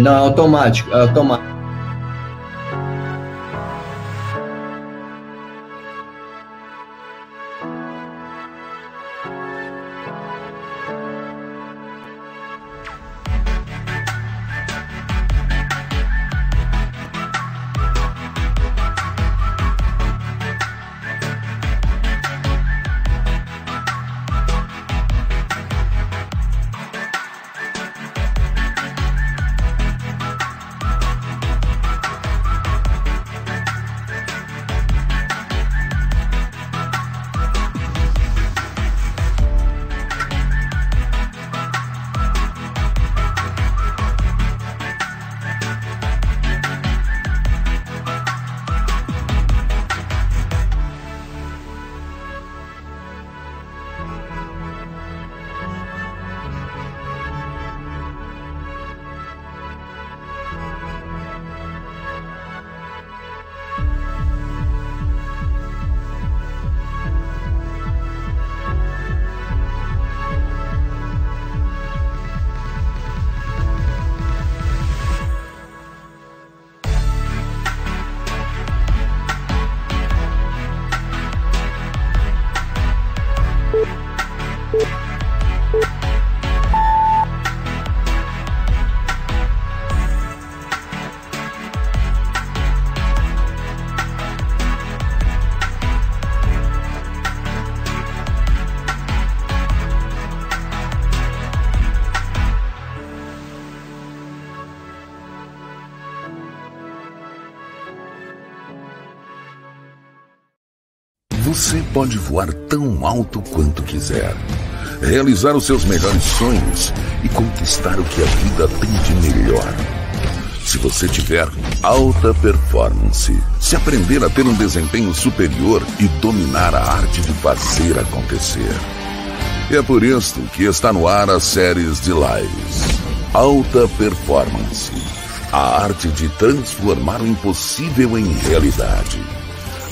Não, é automático, é automático. Você pode voar tão alto quanto quiser, realizar os seus melhores sonhos e conquistar o que a vida tem de melhor. Se você tiver alta performance, se aprender a ter um desempenho superior e dominar a arte de fazer acontecer. É por isso que está no ar as séries de lives. Alta Performance. A arte de transformar o impossível em realidade.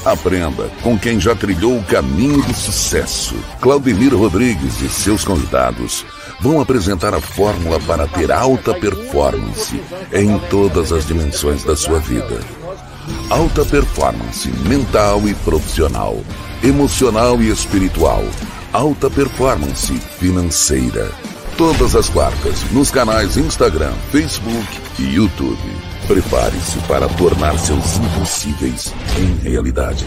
Aprenda com quem já trilhou o caminho do sucesso. Claudemir Rodrigues e seus convidados vão apresentar a fórmula para ter alta performance em todas as dimensões da sua vida. Alta performance mental e profissional, emocional e espiritual. Alta performance financeira. Todas as quartas nos canais Instagram, Facebook e YouTube. Prepare-se para tornar seus impossíveis em realidade.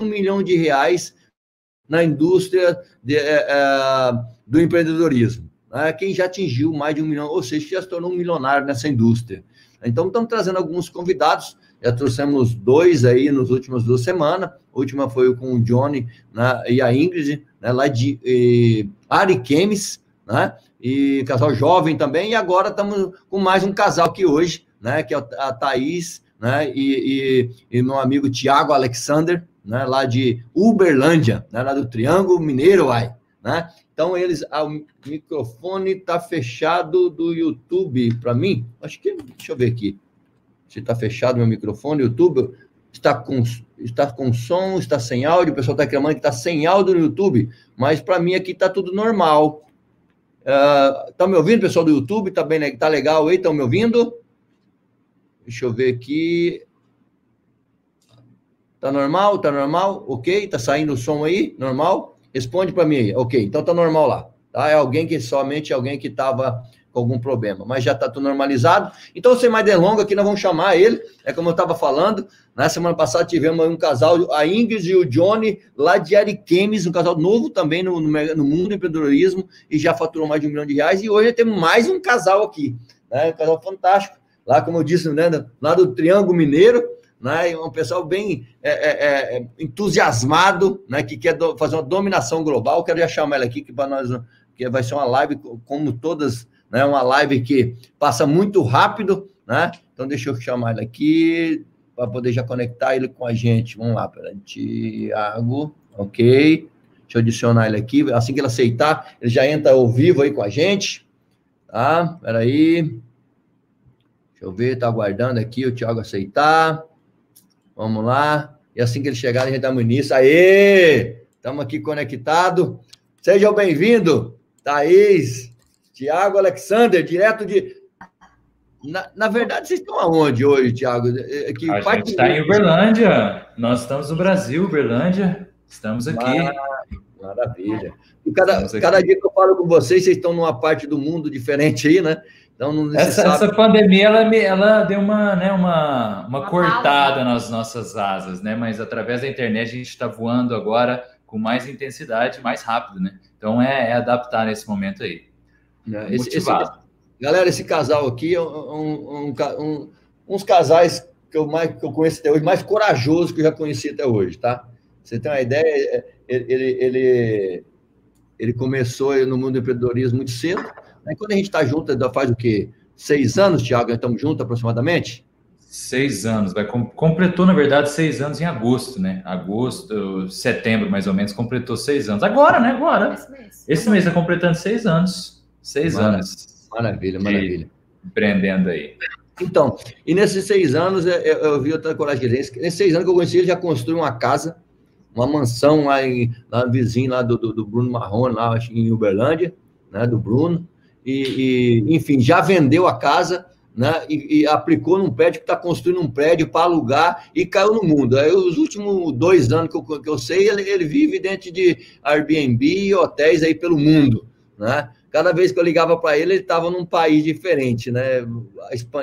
Um milhão de reais na indústria de, é, é, do empreendedorismo. Né? Quem já atingiu mais de um milhão, ou seja, já se tornou um milionário nessa indústria. Então, estamos trazendo alguns convidados. Já trouxemos dois aí nas últimas duas semanas. A última foi com o Johnny né, e a Ingrid, né, lá de e, Ariquemes, né? E casal jovem também. E agora estamos com mais um casal aqui hoje, né? Que é a Thaís né, e, e, e meu amigo Tiago Alexander, né, lá de Uberlândia, né, lá do Triângulo Mineiro, ai, né? Então eles, ah, o microfone está fechado do YouTube para mim. Acho que, deixa eu ver aqui, se está fechado meu microfone, YouTube. está com, está com som, está sem áudio, o pessoal está reclamando que está sem áudio no YouTube, mas para mim aqui está tudo normal. Uh, me ouvindo, pessoal do YouTube? Está bem, tá legal aí? Estão me ouvindo? Deixa eu ver aqui. Tá normal? Tá normal? Ok? Tá saindo o som aí? Normal? Responde para mim aí. Ok, então tá normal lá. Tá? É alguém que somente alguém que estava com algum problema, mas já está tudo normalizado. Então, sem mais delongas, aqui nós vamos chamar ele, é como eu estava falando, na semana passada tivemos um casal, a Ingrid e o Johnny, lá de Ariquemes, um casal novo também no, no, no, mundo do empreendedorismo, e já faturou mais de um milhão de reais, e hoje temos mais um casal aqui, né? um casal fantástico, lá como eu disse, né? lá do Triângulo Mineiro, né? um pessoal bem é, é, é, entusiasmado, né? que quer fazer uma dominação global, quero já chamar ele aqui, que para nós que vai ser uma live como todas né? Uma live que passa muito rápido, né? Então deixa eu chamar ele aqui para poder já conectar ele com a gente. Vamos lá, pera, Tiago, ok. Deixa eu adicionar ele aqui. Assim que ele aceitar, ele já entra ao vivo aí com a gente. Tá? Peraí. Deixa eu ver, tá aguardando aqui o Tiago aceitar. Vamos lá. E assim que ele chegar, a gente dá início. Aê! Estamos aqui conectados. Sejam bem-vindos, Thaís, Tiago Alexander, direto de. Na, na, verdade, vocês estão aonde hoje, Tiago? É, é que a gente está em Uberlândia. Nós estamos no Brasil, Uberlândia. Estamos aqui. Maravilha. E cada, cada dia que eu falo com vocês, vocês estão numa parte do mundo diferente aí, né? Então, não essa, essa pandemia ela, ela deu uma, né, uma, uma, uma cortada nas nossas asas, né? Mas através da internet a gente está voando agora com mais intensidade, mais rápido, né? Então é, é adaptar nesse momento aí. Né? Esse, esse, galera, esse casal aqui é um, um, um, uns casais que eu, mais, que eu conheço até hoje, mais corajoso que eu já conheci até hoje, tá? Você tem uma ideia, é, ele, ele, ele começou no mundo do empreendedorismo muito cedo. Aí quando a gente está junto, faz o quê? Seis anos, Tiago, estamos juntos aproximadamente? Seis anos, vai completou na verdade seis anos em agosto, né? Agosto, setembro mais ou menos, completou seis anos. Agora, né? Agora. Esse mês, Esse mês está completando seis anos. Seis maravilha, anos. Maravilha, maravilha. Empreendendo aí. Então, e nesses seis anos eu, eu vi outra coragem. Nesses seis anos que eu conheci, ele já construiu uma casa, uma mansão lá, em, lá vizinho lá do, do, do Bruno Marrone, lá em Uberlândia, né, do Bruno. E, e, enfim, já vendeu a casa, né, e, e aplicou num prédio que está construindo um prédio para alugar e caiu no mundo. Aí, os últimos dois anos que eu, que eu sei, ele, ele vive dentro de Airbnb e hotéis aí pelo mundo, né? cada vez que eu ligava para ele, ele estava num país diferente, né?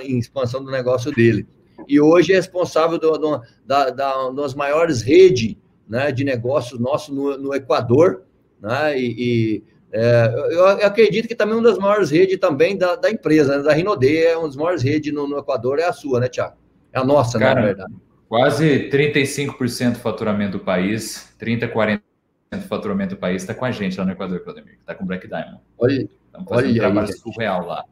Em expansão do negócio dele. E hoje é responsável do, do, da, da, das maiores redes né, de negócios nossos no, no Equador, né? E, e é, eu, acredito que também uma das maiores redes também da, da empresa, né, da Rinode, é uma das maiores redes no, no Equador, é a sua, né, Tiago? É a nossa, Cara, né, na verdade. Quase 35% do faturamento do país, 30, 40 do faturamento do país está com a gente lá no Equador, Claudemir, está com o Black Diamond. Olha, Estamos fazendo olha um trabalho aí, surreal lá.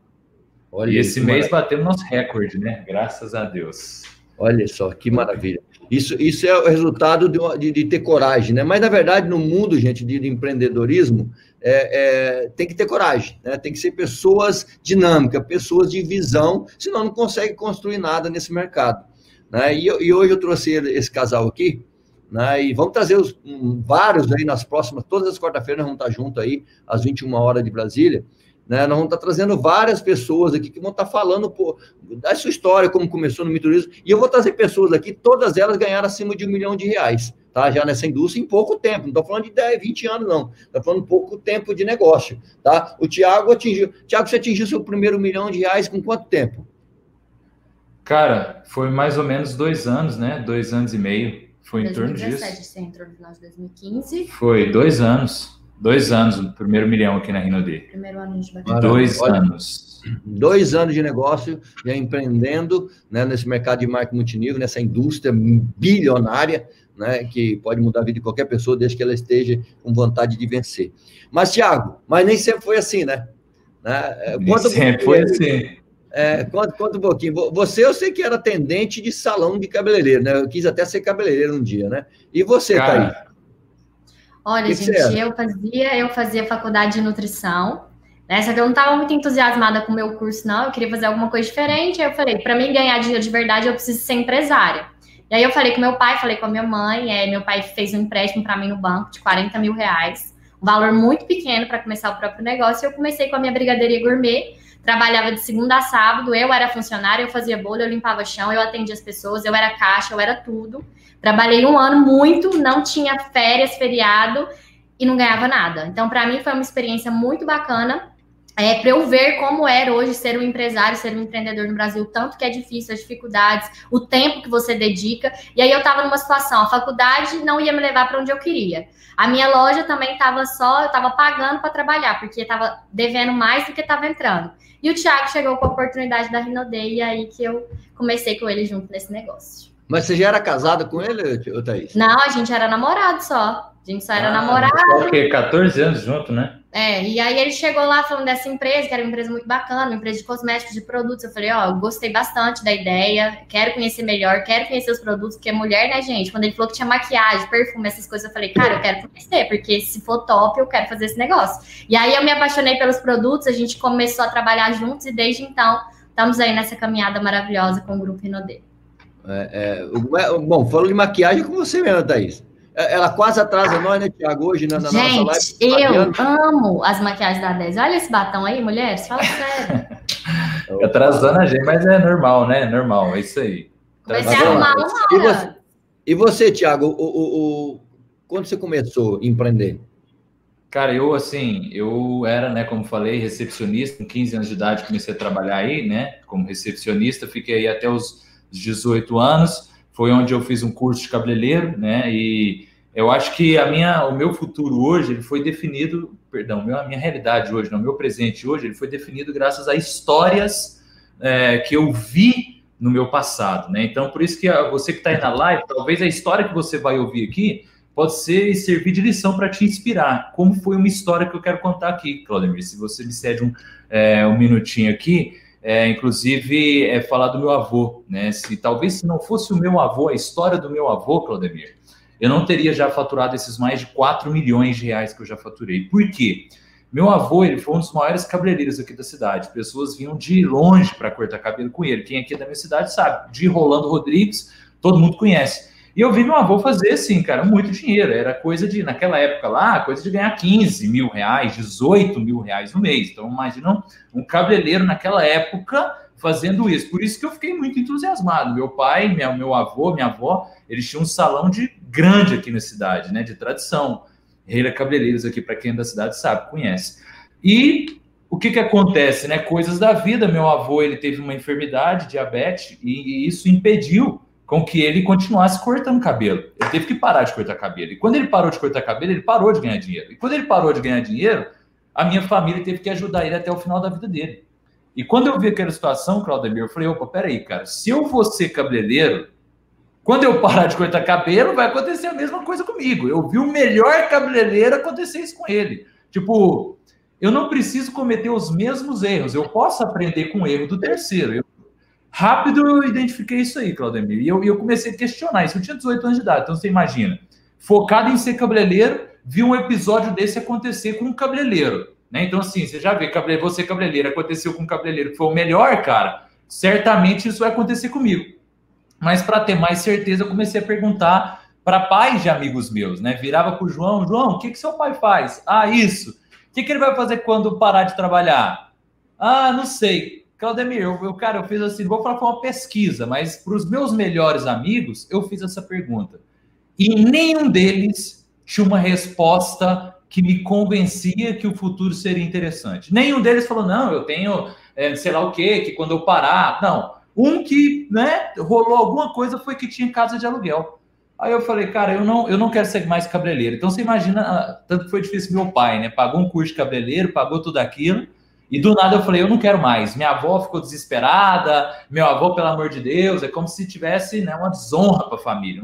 Olha e esse mês batemos nosso recorde, né? Graças a Deus. Olha só, que maravilha. Isso, isso é o resultado de, de, de ter coragem, né? Mas, na verdade, no mundo, gente, de, de empreendedorismo, é, é, tem que ter coragem, né? Tem que ser pessoas dinâmicas, pessoas de visão, senão não consegue construir nada nesse mercado. Né? E, e hoje eu trouxe esse casal aqui, né? E vamos trazer os, um, vários aí nas próximas, todas as quarta-feiras vamos estar juntos aí, às 21 horas de Brasília. Né? Nós vamos estar trazendo várias pessoas aqui que vão estar falando pô, da sua história, como começou no miturismo. E eu vou trazer pessoas aqui, todas elas ganharam acima de um milhão de reais, tá? Já nessa indústria em pouco tempo. Não estou falando de 10, 20 anos, não. Estou falando pouco tempo de negócio, tá? O Tiago atingiu. Tiago, você atingiu seu primeiro milhão de reais com quanto tempo? Cara, foi mais ou menos dois anos, né? Dois anos e meio. Foi em 2017, torno disso. Você entrou no final de 2015. Foi, dois anos. Dois anos, o primeiro milhão aqui na Rinode. Primeiro ano de batida. Dois Olha, anos. Dois anos de negócio, já empreendendo né, nesse mercado de marketing multinível, nessa indústria bilionária, né, que pode mudar a vida de qualquer pessoa, desde que ela esteja com vontade de vencer. Mas, Tiago, mas nem sempre foi assim, né? né? Nem sempre foi assim. É, conta, conta um pouquinho. Você, eu sei que era atendente de salão de cabeleireiro, né? Eu quis até ser cabeleireiro um dia, né? E você, Cara, Thaís? Olha, que gente, que eu fazia, eu fazia faculdade de nutrição, né? Só que eu não estava muito entusiasmada com o meu curso, não. Eu queria fazer alguma coisa diferente. Aí eu falei, para mim ganhar dinheiro de verdade, eu preciso ser empresária. E aí eu falei com meu pai, falei com a minha mãe, é, meu pai fez um empréstimo para mim no banco de 40 mil reais, um valor muito pequeno para começar o próprio negócio. E eu comecei com a minha brigadeiria gourmet, trabalhava de segunda a sábado, eu era funcionária, eu fazia bolo, eu limpava chão, eu atendia as pessoas, eu era caixa, eu era tudo. Trabalhei um ano muito, não tinha férias, feriado e não ganhava nada. Então, para mim, foi uma experiência muito bacana é, para eu ver como era hoje ser um empresário, ser um empreendedor no Brasil, tanto que é difícil, as dificuldades, o tempo que você dedica. E aí eu estava numa situação, a faculdade não ia me levar para onde eu queria. A minha loja também estava só, eu estava pagando para trabalhar, porque estava devendo mais do que estava entrando. E o Thiago chegou com a oportunidade da Rinodei, e aí que eu comecei com ele junto nesse negócio. Mas você já era casada com ele, Thaís? Não, a gente era namorado só. A gente só era ah, namorado. Só que 14 anos junto, né? É, e aí ele chegou lá falando dessa empresa, que era uma empresa muito bacana, uma empresa de cosméticos, de produtos. Eu falei, ó, oh, gostei bastante da ideia, quero conhecer melhor, quero conhecer os produtos, porque é mulher, né, gente? Quando ele falou que tinha maquiagem, perfume, essas coisas, eu falei, cara, eu quero conhecer, porque se for top, eu quero fazer esse negócio. E aí eu me apaixonei pelos produtos, a gente começou a trabalhar juntos e desde então estamos aí nessa caminhada maravilhosa com o Grupo Rinodê. É, é, bom, falou de maquiagem com você mesmo, Thaís. É, ela quase atrasa nós, né, Tiago, hoje na, na Gente, nossa live. eu amo as maquiagens da 10. Olha esse batom aí, mulheres, fala sério. atrasando a gente, mas é normal, né? Normal, é isso aí. Vai arrumar uma hora. E você, e você Tiago, o, o, o, quando você começou a empreender? Cara, eu, assim, eu era, né, como falei, recepcionista, com 15 anos de idade comecei a trabalhar aí, né, como recepcionista, fiquei aí até os 18 anos, foi onde eu fiz um curso de cabeleireiro, né? E eu acho que a minha, o meu futuro hoje ele foi definido, perdão, a minha realidade hoje, não, o meu presente hoje, ele foi definido graças a histórias é, que eu vi no meu passado, né? Então, por isso que você que está aí na live, talvez a história que você vai ouvir aqui pode ser e servir de lição para te inspirar. Como foi uma história que eu quero contar aqui, Claudemir? Se você me cede um, é, um minutinho aqui, é, inclusive é, falar do meu avô, né? Se talvez se não fosse o meu avô, a história do meu avô, Claudemir, eu não teria já faturado esses mais de 4 milhões de reais que eu já faturei. Por quê? Meu avô, ele foi um dos maiores cabeleireiros aqui da cidade. Pessoas vinham de longe para cortar cabelo com ele. Quem aqui é da minha cidade sabe. De Rolando Rodrigues, todo mundo conhece. E eu vi meu avô fazer, assim, cara, muito dinheiro. Era coisa de, naquela época lá, coisa de ganhar 15 mil reais, 18 mil reais no mês. Então, imaginam um cabeleireiro naquela época fazendo isso. Por isso que eu fiquei muito entusiasmado. Meu pai, meu, meu avô, minha avó, eles tinham um salão de grande aqui na cidade, né, de tradição. Reira Cabeleireiros aqui, para quem é da cidade sabe, conhece. E o que que acontece, né? Coisas da vida. Meu avô, ele teve uma enfermidade, diabetes, e, e isso impediu com que ele continuasse cortando cabelo. Ele teve que parar de cortar cabelo. E quando ele parou de cortar cabelo, ele parou de ganhar dinheiro. E quando ele parou de ganhar dinheiro, a minha família teve que ajudar ele até o final da vida dele. E quando eu vi aquela situação, Claudemir, eu falei, opa, peraí, cara, se eu vou ser cabeleireiro, quando eu parar de cortar cabelo, vai acontecer a mesma coisa comigo. Eu vi o melhor cabeleireiro acontecer isso com ele. Tipo, eu não preciso cometer os mesmos erros. Eu posso aprender com o erro do terceiro. Eu Rápido eu identifiquei isso aí, Claudemir. E eu, eu comecei a questionar isso. Eu tinha 18 anos de idade, então você imagina. Focado em ser cabeleireiro, vi um episódio desse acontecer com um cabeleireiro. Né? Então, assim, você já vê, você cabeleireiro, aconteceu com um cabeleireiro que foi o melhor, cara. Certamente isso vai acontecer comigo. Mas para ter mais certeza, eu comecei a perguntar para pais de amigos meus, né? Virava para o João, João, o que, que seu pai faz? Ah, isso. O que, que ele vai fazer quando parar de trabalhar? Ah, não sei. Claudemir, eu, eu, cara, eu fiz assim, vou falar foi uma pesquisa, mas para os meus melhores amigos, eu fiz essa pergunta. E nenhum deles tinha uma resposta que me convencia que o futuro seria interessante. Nenhum deles falou, não, eu tenho, é, sei lá o quê, que quando eu parar. Não. Um que, né, rolou alguma coisa foi que tinha casa de aluguel. Aí eu falei, cara, eu não, eu não quero ser mais cabeleireiro. Então você imagina, ah, tanto foi difícil meu pai, né? Pagou um curso de cabeleireiro, pagou tudo aquilo e do nada eu falei, eu não quero mais. Minha avó ficou desesperada, meu avô, pelo amor de Deus, é como se tivesse né, uma desonra para a família.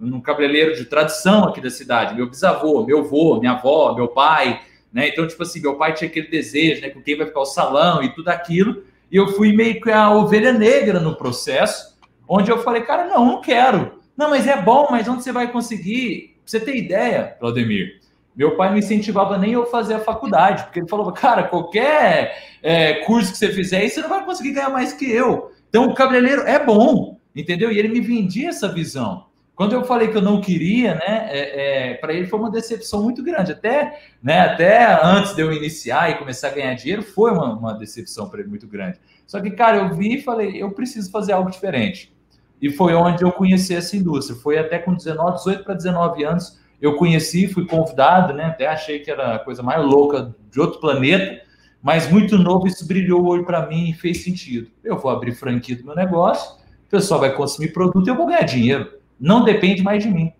Um, um cabeleireiro de tradição aqui da cidade. Meu bisavô, meu avô, minha avó, meu pai. Né? Então, tipo assim, meu pai tinha aquele desejo, né? Com quem vai ficar o salão e tudo aquilo. E eu fui meio que a ovelha negra no processo, onde eu falei, cara, não, não quero. Não, mas é bom, mas onde você vai conseguir? Pra você ter ideia, Claudemir, meu pai não incentivava nem eu fazer a faculdade, porque ele falou, cara, qualquer é, curso que você fizer aí, você não vai conseguir ganhar mais que eu. Então, o cabeleireiro é bom, entendeu? E ele me vendia essa visão. Quando eu falei que eu não queria, né, é, é, para ele foi uma decepção muito grande. Até, né, até antes de eu iniciar e começar a ganhar dinheiro, foi uma, uma decepção para ele muito grande. Só que, cara, eu vi e falei, eu preciso fazer algo diferente. E foi onde eu conheci essa indústria. Foi até com 19, 18 para 19 anos, eu conheci, fui convidado, né? Até achei que era a coisa mais louca de outro planeta, mas muito novo, isso brilhou o olho para mim e fez sentido. Eu vou abrir franquia do meu negócio, o pessoal vai consumir produto e eu vou ganhar dinheiro. Não depende mais de mim.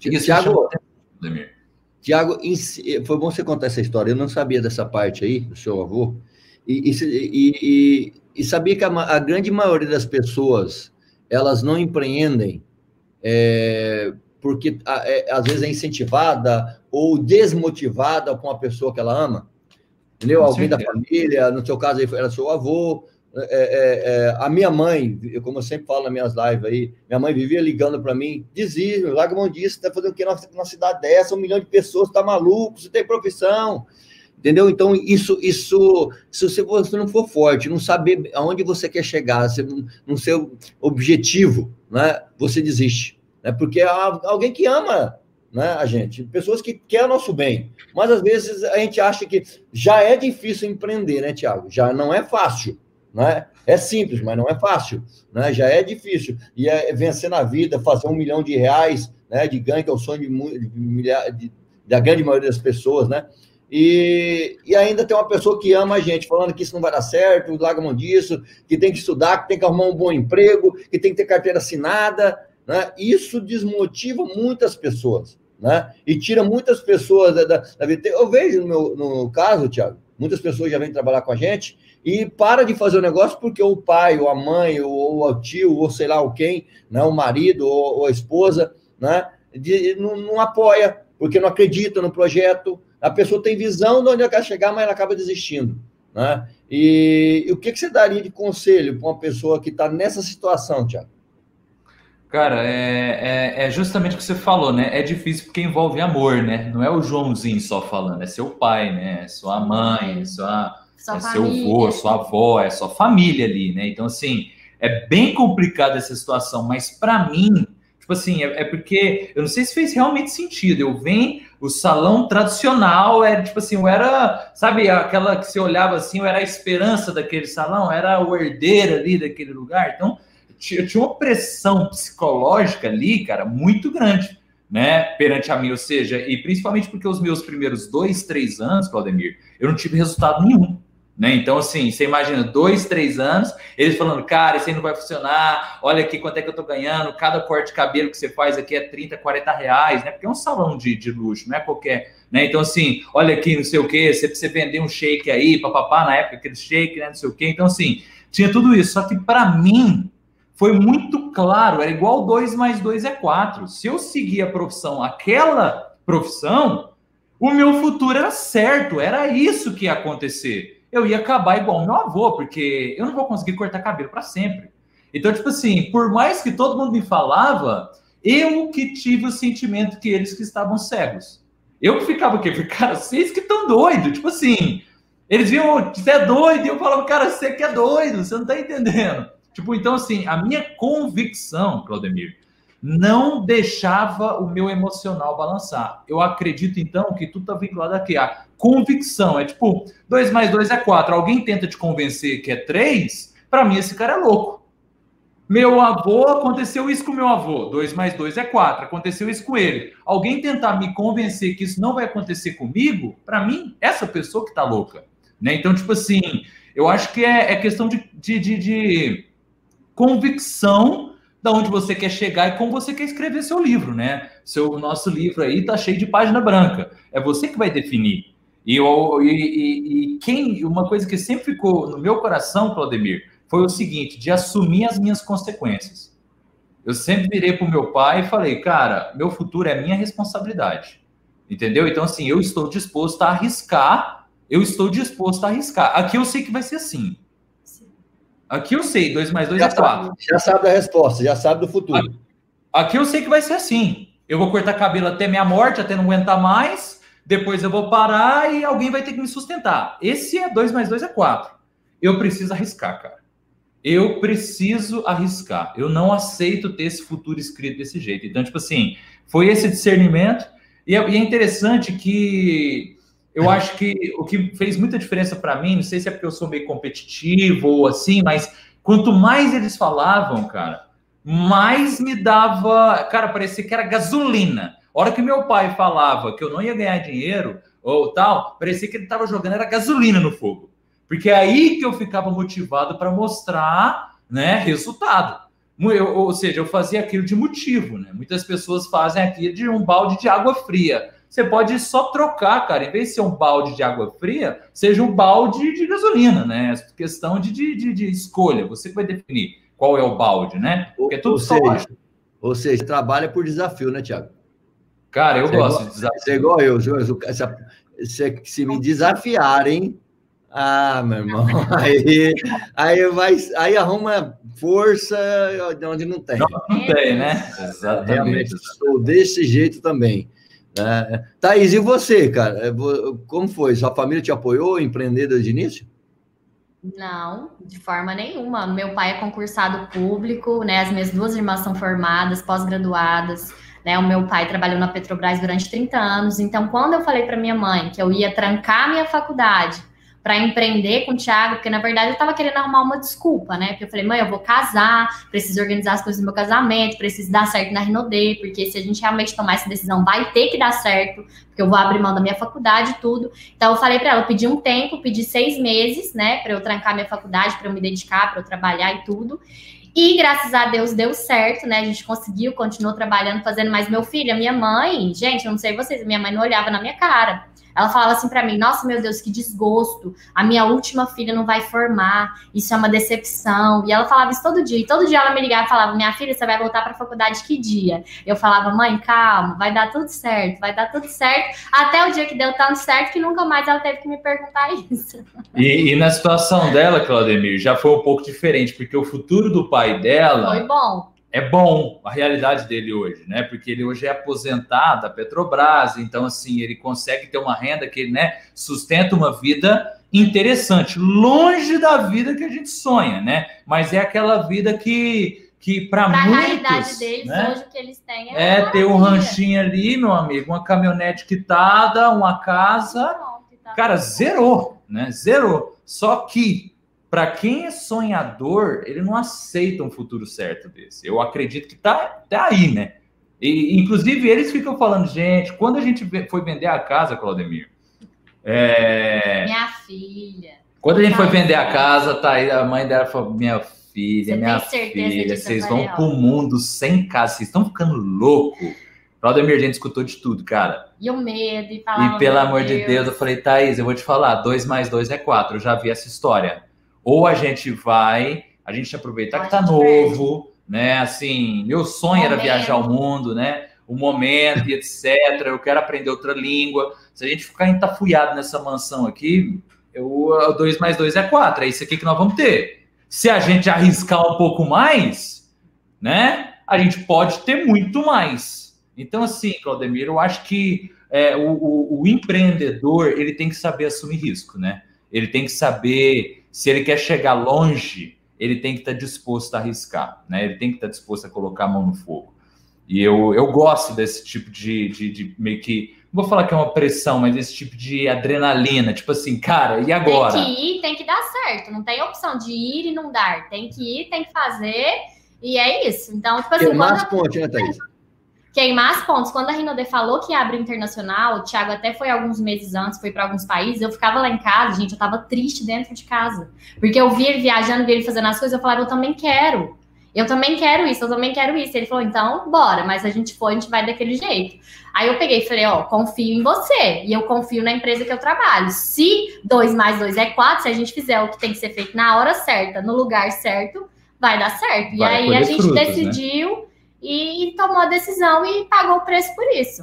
Tiago, Tiago, foi bom você contar essa história. Eu não sabia dessa parte aí, do seu avô. E, e, e, e sabia que a, a, grande maioria das pessoas, elas não empreendem é, porque é, às vezes é incentivada ou desmotivada com a pessoa que ela ama. Entendeu? Com Alguém certeza. da família, no seu caso era seu avô. É, é, é, a minha mãe, como eu sempre falo nas minhas lives aí, minha mãe vivia ligando para mim, dizia, larga mão disso, está fazendo o que numa cidade dessa, um milhão de pessoas, está maluco, você tem profissão, entendeu? Então, isso, isso, se você não for forte, não saber aonde você quer chegar, no seu objetivo, né, você desiste né? Porque há alguém que ama né, a gente, pessoas que querem o nosso bem. Mas às vezes a gente acha que já é difícil empreender, né, Tiago? Já não é fácil, né? É simples, mas não é fácil, né? Já é difícil. E é vencer na vida, fazer um milhão de reais né, de ganho, que é o sonho de, de, de, da grande maioria das pessoas, né? E, e, ainda tem uma pessoa que ama a gente, falando que isso não vai dar certo, larga mão disso, que tem que estudar, que tem que arrumar um bom emprego, que tem que ter carteira assinada, né? Isso desmotiva muitas pessoas, né? E tira muitas pessoas da, da, da vida. Eu vejo no meu no caso, Tiago, muitas pessoas já vêm trabalhar com a gente e para de fazer o negócio porque o pai, ou a mãe, ou, ou o tio, ou sei lá o quem, né? o marido, ou, ou a esposa, né? De, não, não, apoia, porque não acredita no projeto. A pessoa tem visão de onde ela quer chegar, mas ela acaba desistindo. Né? E, e o que, que você daria de conselho para uma pessoa que está nessa situação, Tiago? Cara, é, é, é, justamente o que você falou, né? É difícil porque envolve amor, né? Não é o Joãozinho só falando, é seu pai, né? É sua mãe, é sua, sua é seu avô, sua avó, é sua família ali, né? Então, assim, é bem complicada essa situação, mas para mim, tipo assim, é, é, porque eu não sei se fez realmente sentido. Eu venho, o salão tradicional era tipo assim, eu era, sabe, aquela que você olhava assim, eu era a esperança daquele salão, era o herdeiro ali daquele lugar. Então, eu tinha uma pressão psicológica ali, cara, muito grande, né, perante a mim, ou seja, e principalmente porque os meus primeiros dois, três anos, Claudemir, eu não tive resultado nenhum, né, então assim, você imagina, dois, três anos, eles falando, cara, isso aí não vai funcionar, olha aqui quanto é que eu tô ganhando, cada corte de cabelo que você faz aqui é 30, 40 reais, né, porque é um salão de, de luxo, não é qualquer, né, então assim, olha aqui, não sei o que, você precisa vender um shake aí, papapá, na época aquele shake, né, não sei o que, então assim, tinha tudo isso, só que para mim, foi muito claro, era igual 2 mais 2 é 4. Se eu seguir a profissão, aquela profissão, o meu futuro era certo, era isso que ia acontecer. Eu ia acabar igual meu avô, porque eu não vou conseguir cortar cabelo para sempre. Então, tipo assim, por mais que todo mundo me falava, eu que tive o sentimento que eles que estavam cegos. Eu que ficava aqui, cara, vocês que estão doidos. Tipo assim, eles viam, você é doido, e eu falava, cara, você que é doido, você não tá entendendo. Tipo, então, assim, a minha convicção, Claudemir, não deixava o meu emocional balançar. Eu acredito, então, que tudo está vinculado aqui. A convicção é tipo, 2 mais 2 é 4. Alguém tenta te convencer que é 3, para mim esse cara é louco. Meu avô, aconteceu isso com meu avô. 2 mais 2 é 4. Aconteceu isso com ele. Alguém tentar me convencer que isso não vai acontecer comigo, para mim, essa pessoa que tá louca. Né? Então, tipo assim, eu acho que é, é questão de, de, de, de convicção da onde você quer chegar e como você quer escrever seu livro, né? Seu nosso livro aí tá cheio de página branca. É você que vai definir. E, eu, e, e, quem, uma coisa que sempre ficou no meu coração, Claudemir, foi o seguinte: de assumir as minhas consequências. Eu sempre virei para o meu pai e falei, cara, meu futuro é minha responsabilidade. Entendeu? Então, assim, eu estou disposto a arriscar, eu estou disposto a arriscar. Aqui eu sei que vai ser assim. Aqui eu sei, 2 mais 2 é 4. Já sabe a resposta, já sabe do futuro. Aqui, aqui eu sei que vai ser assim. Eu vou cortar cabelo até minha morte, até não aguentar mais. Depois eu vou parar e alguém vai ter que me sustentar. Esse é 2 mais 2 é 4. Eu preciso arriscar, cara. eu preciso arriscar. Eu não aceito ter esse futuro escrito desse jeito. Então, tipo assim, foi esse discernimento. E é, e é interessante que eu acho que o que fez muita diferença para mim, não sei se é porque eu sou meio competitivo ou assim, mas quanto mais eles falavam, cara, mais me dava. Cara, parecia que era gasolina. A hora que meu pai falava que eu não ia ganhar dinheiro ou tal, parecia que ele estava jogando era gasolina no fogo. Porque é aí que eu ficava motivado para mostrar né, resultado. Eu, ou seja, eu fazia aquilo de motivo, né? Muitas pessoas fazem aquilo de um balde de água fria. Você pode só trocar, cara. Em vez de ser um balde de água fria, seja um balde de gasolina, né? É questão de, de, de, escolha. Você que vai definir qual é o balde, né? Porque é tudo ou seja, ou seja, trabalha por desafio, né, Tiago? Cara, eu você gosto é igual, de desafio. Você é igual eu. Se, se me desafiarem, ah, meu irmão, aí, aí, vai, aí arruma força de onde não tem. Não, não tem, né? Exatamente. Realmente, sou desse jeito também. É, Thaís, e você, cara? É, como foi? Sua família te apoiou empreender desde o início? Não, de forma nenhuma. Meu pai é concursado público, né? As minhas duas irmãs são formadas, pós-graduadas. Né, o meu pai trabalhou na Petrobras durante 30 anos. Então, quando eu falei para minha mãe que eu ia trancar minha faculdade para empreender com o Thiago, porque na verdade eu estava querendo arrumar uma desculpa, né? Porque eu falei, mãe, eu vou casar, preciso organizar as coisas do meu casamento, preciso dar certo na Renaudet, porque se a gente realmente tomar essa decisão, vai ter que dar certo, porque eu vou abrir mão da minha faculdade e tudo. Então eu falei para ela, eu pedi um tempo, pedi seis meses, né, para eu trancar minha faculdade, para eu me dedicar, para eu trabalhar e tudo. E graças a Deus deu certo, né? A gente conseguiu, continuou trabalhando, fazendo mais meu filho, a minha mãe, gente, eu não sei vocês, minha mãe não olhava na minha cara. Ela falava assim para mim: Nossa, meu Deus, que desgosto. A minha última filha não vai formar. Isso é uma decepção. E ela falava isso todo dia. E todo dia ela me ligava e falava: Minha filha, você vai voltar para a faculdade que dia? Eu falava: Mãe, calma, vai dar tudo certo, vai dar tudo certo. Até o dia que deu tanto certo que nunca mais ela teve que me perguntar isso. E, e na situação dela, Claudemir, já foi um pouco diferente, porque o futuro do pai dela. Foi bom é bom a realidade dele hoje, né? Porque ele hoje é aposentado da Petrobras, então assim, ele consegue ter uma renda que ele, né, sustenta uma vida interessante, longe da vida que a gente sonha, né? Mas é aquela vida que que para muitos, a realidade deles né? hoje que eles têm é, é ter um ranchinho ali, meu amigo, uma caminhonete quitada, uma casa, tá cara, zerou, né? Zerou. Só que para quem é sonhador, ele não aceita um futuro certo desse. Eu acredito que tá, tá aí, né? E, inclusive, eles ficam falando, gente, quando a gente foi vender a casa, Claudemir. É... Minha filha. Quando a gente foi vender a casa, tá aí, a mãe dela falou: Minha filha, Você minha filha, vocês vão para o mundo sem casa, vocês estão ficando louco. Claudemir, a gente escutou de tudo, cara. E o medo, e E pelo amor Deus. de Deus, eu falei, Thaís, eu vou te falar: dois mais dois é quatro. Eu já vi essa história. Ou a gente vai, a gente aproveitar que tá novo, né? Assim, meu sonho era viajar ao mundo, né? O momento e etc. Eu quero aprender outra língua. Se a gente ficar entafuiado nessa mansão aqui, eu, 2 mais 2 é 4. É isso aqui que nós vamos ter. Se a gente arriscar um pouco mais, né? A gente pode ter muito mais. Então, assim, Claudemir, eu acho que é, o, o, o empreendedor ele tem que saber assumir risco, né? Ele tem que saber se ele quer chegar longe, ele tem que estar disposto a arriscar, né? Ele tem que estar disposto a colocar a mão no fogo. E eu, eu gosto desse tipo de, de, de meio que. Não vou falar que é uma pressão, mas esse tipo de adrenalina. Tipo assim, cara, e agora? Tem que ir, tem que dar certo. Não tem opção de ir e não dar. Tem que ir, tem que fazer. E é isso. Então, tipo assim. Queimar as pontes, né, Thaís? Queimar as pontes. Quando a Rinode falou que abre internacional, o Thiago até foi alguns meses antes, foi para alguns países, eu ficava lá em casa, gente, eu tava triste dentro de casa. Porque eu vi ele viajando, vi ele fazendo as coisas, eu falava, eu também quero. Eu também quero isso, eu também quero isso. Ele falou, então, bora, mas a gente foi, a gente vai daquele jeito. Aí eu peguei e falei, ó, confio em você. E eu confio na empresa que eu trabalho. Se 2 mais 2 é 4, se a gente fizer o que tem que ser feito na hora certa, no lugar certo, vai dar certo. Vai e aí a gente frutos, né? decidiu. Né? E tomou a decisão e pagou o preço por isso.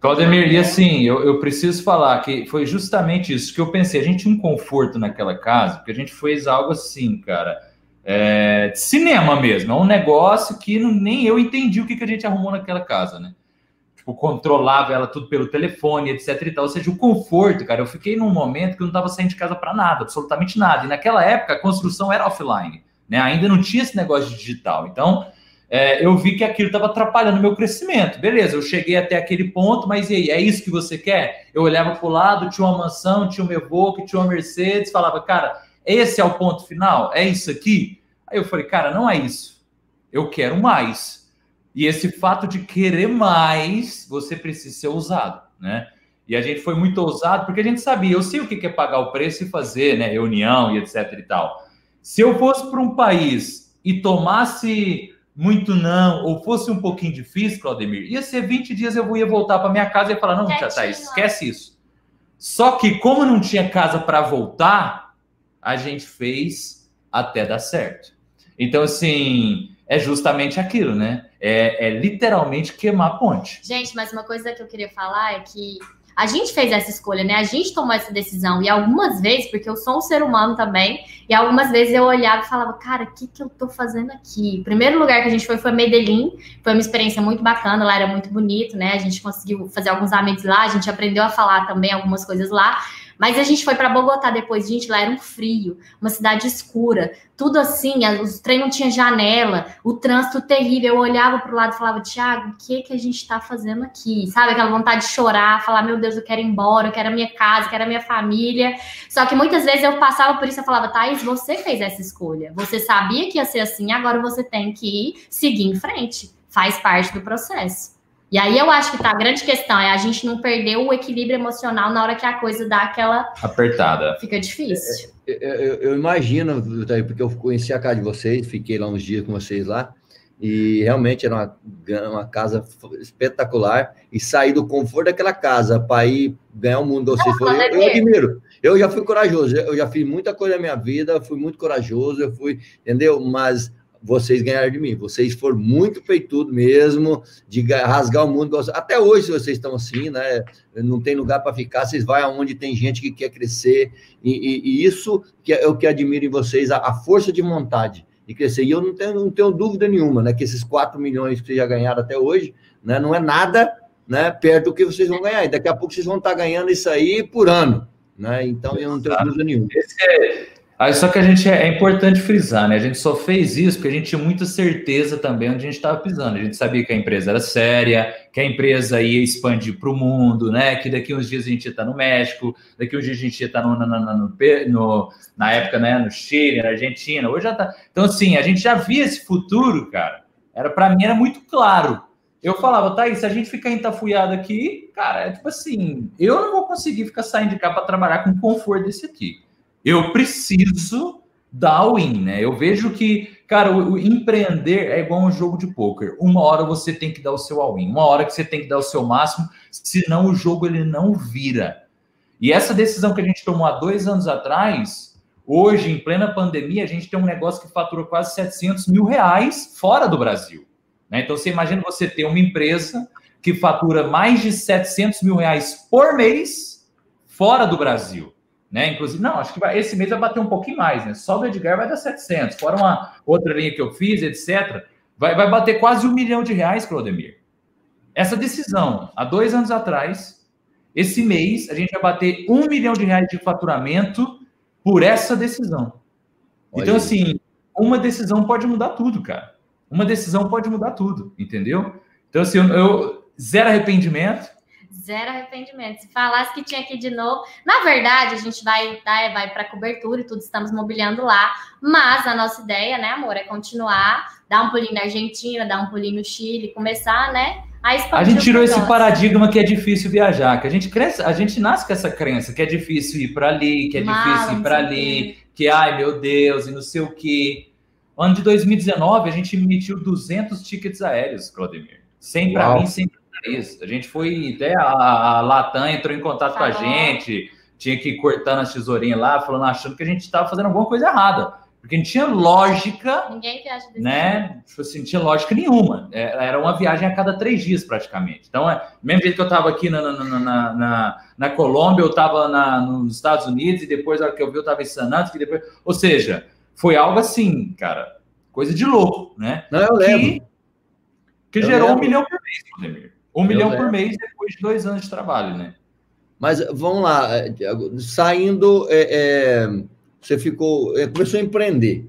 Claudemir, e assim, eu, eu, preciso falar que foi justamente isso que eu pensei. A gente tinha um conforto naquela casa, porque a gente fez algo assim, cara, é, de cinema mesmo. É um negócio que não, nem eu entendi o que, que a gente arrumou naquela casa, né? Tipo, controlava ela tudo pelo telefone, etc e tal. Ou seja, o conforto, cara, eu fiquei num momento que eu não estava saindo de casa para nada, absolutamente nada. E naquela época a construção era offline. né? Ainda não tinha esse negócio de digital. Então, é, eu vi que aquilo estava atrapalhando meu crescimento. Beleza, eu cheguei até aquele ponto, mas e aí, é isso que você quer? Eu olhava para o lado, tinha uma mansão, tinha uma Evoque, tinha uma Mercedes, falava, cara, esse é o ponto final? É isso aqui? Aí eu falei, cara, não é isso. Eu quero mais. E esse fato de querer mais, você precisa ser ousado, né? E a gente foi muito ousado porque a gente sabia, eu sei o que é pagar o preço e fazer, né, reunião e etc e tal. Se eu fosse para um país e tomasse muito não, ou fosse um pouquinho difícil, Claudemir, ia ser 20 dias eu ia voltar para minha casa e falar: não, tia Thaís, esquece isso. Só que, como não tinha casa para voltar, a gente fez até dar certo. Então, assim, é justamente aquilo, né? É, é literalmente queimar a ponte. Gente, mas uma coisa que eu queria falar é que a gente fez essa escolha, né? A gente tomou essa decisão. E algumas vezes, porque eu sou um ser humano também, e algumas vezes eu olhava e falava, cara, o que, que eu tô fazendo aqui? O primeiro lugar que a gente foi foi Medellín. Foi uma experiência muito bacana, lá era muito bonito, né? A gente conseguiu fazer alguns amigos lá, a gente aprendeu a falar também algumas coisas lá. Mas a gente foi para Bogotá depois, gente, lá era um frio, uma cidade escura, tudo assim, os trem não tinha janela, o trânsito terrível. Eu olhava para o lado e falava, Tiago, o que que a gente está fazendo aqui? Sabe aquela vontade de chorar, falar, meu Deus, eu quero ir embora, eu quero a minha casa, eu quero a minha família. Só que muitas vezes eu passava por isso e falava, Thaís, você fez essa escolha. Você sabia que ia ser assim, agora você tem que seguir em frente. Faz parte do processo. E aí eu acho que tá a grande questão é a gente não perder o equilíbrio emocional na hora que a coisa dá aquela apertada. Fica difícil. É, é, eu, eu, imagino, porque eu conheci a casa de vocês, fiquei lá uns dias com vocês lá, e realmente era uma, uma casa espetacular. E sair do conforto daquela casa para ir ganhar o mundo vocês. Não, eu, eu admiro. Eu já fui corajoso, eu já fiz muita coisa na minha vida, fui muito corajoso, eu fui, entendeu? Mas vocês ganharam de mim. Vocês foram muito peitudo mesmo, de rasgar o mundo. Até hoje, vocês estão assim, né? Não tem lugar para ficar, vocês vão aonde tem gente que quer crescer. E, e, e isso que é o que admiro em vocês, a, a, força de vontade de crescer. E eu não tenho, não tenho dúvida nenhuma, né? Que esses 4 milhões que vocês já ganharam até hoje, né? Não é nada né, perto do que vocês vão ganhar. E daqui a pouco vocês vão estar ganhando isso aí por ano. Né? Então, eu não tenho dúvida nenhuma. Esse é, Aí só que a gente é, é, importante frisar, né? A gente só fez isso porque a gente tinha muita certeza também onde a gente estava pisando. A gente sabia que a empresa era séria, que a empresa ia expandir para o mundo, né? Que daqui uns dias a gente ia estar no México, daqui uns dias a gente ia estar no, no, no, no na época, né? No Chile, na Argentina. Hoje já tá. Então, assim, a gente já via esse futuro, cara. Era para mim era muito claro. Eu falava, tá aí, se a gente ficar entafuiado aqui, cara, é tipo assim, eu não vou conseguir ficar saindo de cá para trabalhar com conforto desse aqui eu preciso dar win, né? Eu vejo que, cara, o, o, empreender é igual um jogo de poker. Uma hora você tem que dar o seu all-in, uma hora que você tem que dar o seu máximo, senão o jogo ele não vira. E essa decisão que a gente tomou há dois anos atrás, hoje, em plena pandemia, a gente tem um negócio que fatura quase 700 mil reais fora do Brasil. Né? Então, você imagina você ter uma empresa que fatura mais de 700 mil reais por mês fora do Brasil. Né? Inclusive, não, acho que vai, esse mês vai bater um pouquinho mais, né? Só do Edgar vai dar 700, fora uma outra linha que eu fiz, etc. Vai, vai bater quase um milhão de reais, Claudemir. Essa decisão, há dois anos atrás, esse mês, a gente vai bater um milhão de reais de faturamento por essa decisão. Olha então, assim, uma decisão pode mudar tudo, cara. Uma decisão pode mudar tudo, entendeu? Então, assim, eu, eu zero arrependimento Zero arrependimento. Se falasse que tinha aqui de novo, na verdade, a gente vai, tá, vai para cobertura e tudo, estamos mobiliando lá. Mas a nossa ideia, né, amor, é continuar, dar um pulinho na Argentina, dar um pulinho no Chile, começar, né? A, a gente tirou esse paradigma que é difícil viajar, que a gente cresce, a gente nasce com essa crença que é difícil ir para ali, que é Mal, difícil ir para ali, que ai meu Deus, e não sei o que. Ano de 2019, a gente emitiu 200 tickets aéreos, Claudemir. Sem para mim, sem isso. A gente foi, até a, a Latam entrou em contato com a gente, tinha que ir cortando as tesourinhas lá, falando, achando que a gente estava fazendo alguma coisa errada. Porque não tinha lógica. Ninguém viaja desse né? Tipo assim, não tinha lógica nenhuma. É, era uma viagem a cada três dias, praticamente. Então, é, mesmo jeito que eu estava aqui na, na, na, na, na Colômbia, eu estava nos Estados Unidos, e depois, na hora que eu vi, eu estava em San Antonio, que depois. Ou seja, foi algo assim, cara, coisa de louco, né? Não, eu lembro. Que, que gerou lembro. um milhão por mês, Vladimir. Um Eu milhão por mês depois de dois anos de trabalho, né? Mas vamos lá, saindo, é, é, você ficou, é, começou a empreender.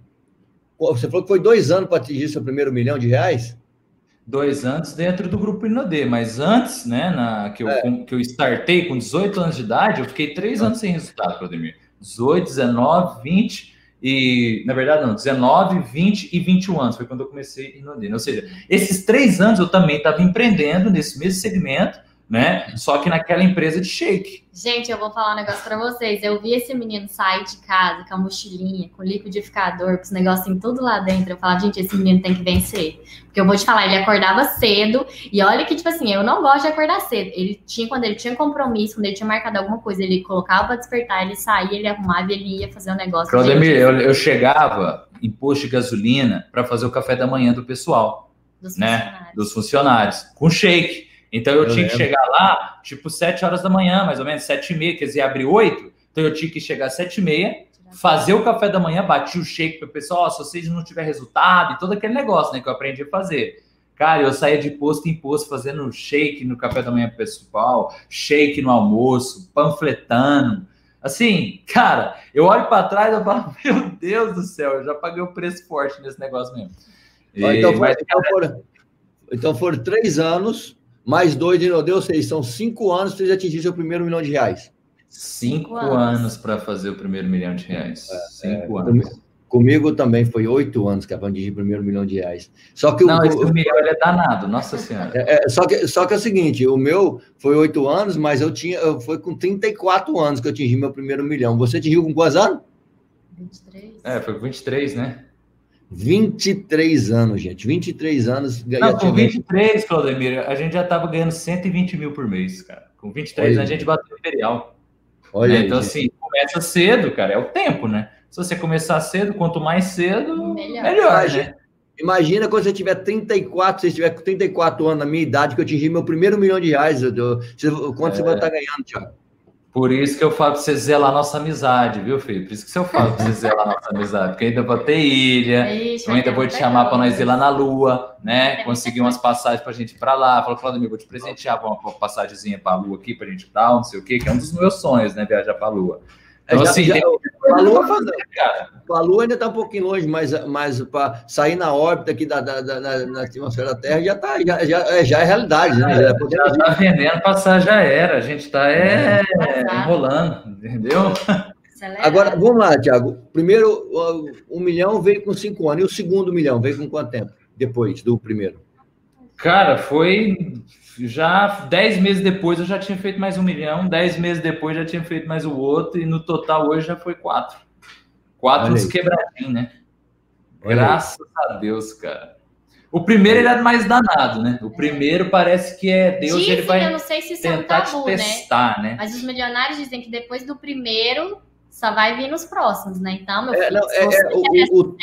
Você falou que foi dois anos para atingir seu primeiro milhão de reais? Dois anos dentro do grupo Inodê, mas antes, né, na, que, eu, é. que eu startei com 18 anos de idade, eu fiquei três anos sem resultado, Claudemir. 18, 19, 20 e, na verdade, não, 19, 20 e 21 anos foi quando eu comecei Inodê. Ou seja, esses três anos eu também estava empreendendo nesse mesmo segmento, né? Só que naquela empresa de shake. Gente, eu vou falar um negócio para vocês. Eu vi esse menino sair de casa com a mochilinha, com liquidificador, com os negocinhos tudo lá dentro. Eu falava, gente, esse menino tem que vencer. Porque eu vou te falar, ele acordava cedo. E olha que, tipo assim, eu não gosto de acordar cedo. Ele tinha, quando ele tinha compromisso, quando ele tinha marcado alguma coisa, ele colocava para despertar, ele saía, ele arrumava e ele ia fazer o um negócio. Claudemir, eu, eu chegava em posto de gasolina para fazer o café da manhã do pessoal. Dos né? Dos funcionários. Com shake. Então eu, eu tinha lembro. que chegar lá, tipo, 7 horas da manhã, mais ou menos, 7 e meia, quer dizer, abre 8. Então eu tinha que chegar às 7 e meia, fazer o café da manhã, bati o shake para o pessoal, se vocês não tiver resultado, e todo aquele negócio né, que eu aprendi a fazer. Cara, eu saía de posto em posto fazendo shake no café da manhã pessoal, shake no almoço, panfletando. Assim, cara, eu olho para trás e falo, meu Deus do céu, eu já paguei o preço forte nesse negócio mesmo. E, então, mas, então, foram, então foram três anos mais dois de Inodê, ou seja, são cinco anos para você atingir seu primeiro milhão de reais. Cinco, anos, para fazer o primeiro milhão de reais. É, cinco é, anos. Comigo, também foi oito anos que eu atingi o primeiro milhão de reais. Só que Não, o, esse o, milhão ele é danado, nossa senhora. É, é, só, que, só que é o seguinte, o meu foi oito anos, mas eu tinha, eu, foi com 34 anos que eu atingi meu primeiro milhão. Você atingiu com quantos anos? 23. É, foi com 23, né? 23 anos, gente. 23 anos. Não, com 23, Claudemir, a gente já estava ganhando 120 mil por mês, cara. Com 23 Olha. anos a gente bateu o imperial. Olha né? aí, Então, gente. assim, começa cedo, cara, é o tempo, né? Se você começar cedo, quanto mais cedo, melhor, melhor imagina, né? Imagina quando você tiver 34, se você tiver com 34 anos, na minha idade, que eu atingi meu primeiro milhão de reais. Eu, eu, quanto é. você vai estar ganhando, Thiago? Por isso que eu falo para você zelar a nossa amizade, viu, filho? Por isso que eu falo para você zelar a nossa amizade. Porque ainda vou ter ilha, Ixi, eu ainda vou te chamar para nós ir lá na Lua, né? Conseguir umas passagens para a gente ir para lá. Fala, Claudemir, vou te presentear uma passagemzinha para a Lua aqui, para a gente tal, não sei o quê, que é um dos meus sonhos, né? Viajar para a Lua. Então, já, assim, já, tem... a, Lua, cara. a Lua ainda está um pouquinho longe, mas, mas para sair na órbita aqui da, da, da, da, na atmosfera da Terra já, tá, já, já, é, já é realidade. Né? Já, já está vendendo passar, já era. A gente está é, é, enrolando, entendeu? Agora, vamos lá, Tiago. Primeiro, um milhão veio com cinco anos. E o segundo milhão veio com quanto tempo depois do primeiro? Cara, foi já dez meses depois eu já tinha feito mais um milhão, dez meses depois já tinha feito mais o outro, e no total hoje já foi quatro. Quatro quebradinhos, né? Olha Graças aí. a Deus, cara. O primeiro ele é mais danado, né? O primeiro parece que é Deus, dizem, ele vai eu não sei se isso tentar é um tabu, te né? testar, né? né? Mas os milionários dizem que depois do primeiro só vai vir nos próximos, né? Então, meu é, filho, não, é, é, o, o,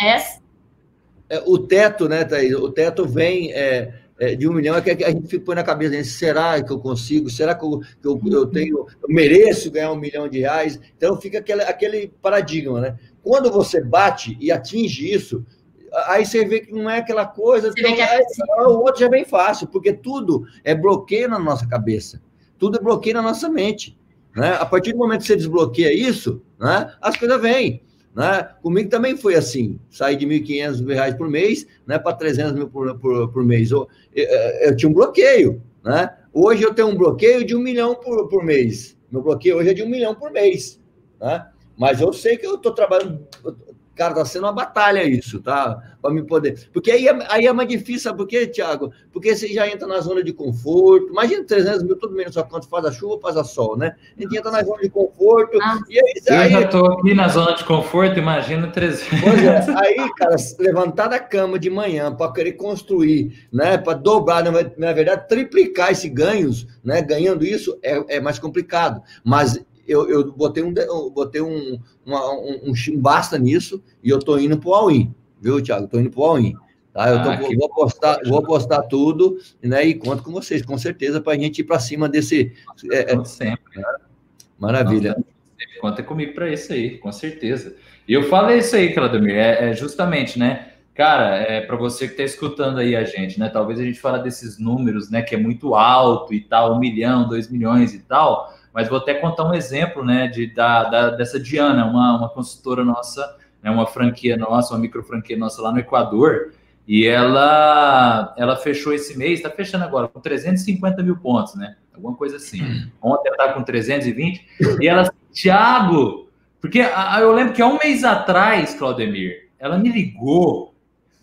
é, o, teto, né, Thaís? O teto vem é, é, de um milhão é que a gente põe na cabeça, né? será que eu consigo? Será que eu, que eu, eu, tenho, eu mereço ganhar um milhão de reais? Então fica aquele, aquele paradigma, né? Quando você bate e atinge isso, aí você vê que não é aquela coisa, então, é o outro já vem fácil, porque tudo é bloqueio na nossa cabeça, tudo é bloqueio na nossa mente. Né? A partir do momento que você desbloqueia isso, né, as coisas vêm. Né? Comigo também foi assim, saí de R$ 1.500 por mês né, para 300 mil por, por, por mês. Eu, eu, eu, tinha um bloqueio. Né? Hoje eu tenho um bloqueio de um milhão por, por mês. Meu bloqueio hoje é de um milhão por mês. Né? Mas eu sei que eu estou trabalhando, Cara, tá sendo uma batalha isso, tá? Para me poder. Porque aí, é, aí é mais difícil, sabe por quê, Tiago? Porque você já entra na zona de conforto. Imagina 300 mil, tudo menos só quanto faz a chuva, faz a sol, né? A gente entra na zona de conforto. Ah, e aí, eu aí, já estou aqui na zona de conforto, imagina 300. Pois é, aí, cara, levantar da cama de manhã para querer construir, né? Para dobrar, na, na verdade, triplicar esses ganhos, né? Ganhando isso é, é mais complicado. Mas eu, eu botei um, botei um, uma, um, um basta nisso e eu tô indo pro all-in, viu, Thiago? Tô indo pro all-in. Tá? Eu tô, ah, vou, apostar, vou apostar tudo, né? E conto com vocês, com certeza, para a gente ir para cima desse. É, é, sempre. Maravilha. Nossa, conta comigo para isso aí, com certeza. E eu falei isso aí, Claudemir, é, é justamente, né? Cara, é para você que está escutando aí a gente, né? Talvez a gente fala desses números, né? Que é muito alto e tal, um milhão, dois milhões e tal mas vou até contar um exemplo né, de, da, da dessa Diana, uma, uma consultora nossa né, uma franquia nossa, uma micro franquia nossa lá no Equador, e ela, ela fechou esse mês, está fechando agora, com 350 mil pontos, né? Alguma coisa assim. Ontem ela tá com 320. E ela, Thiago, porque eu lembro que há um mês atrás, Claudemir, ela me ligou,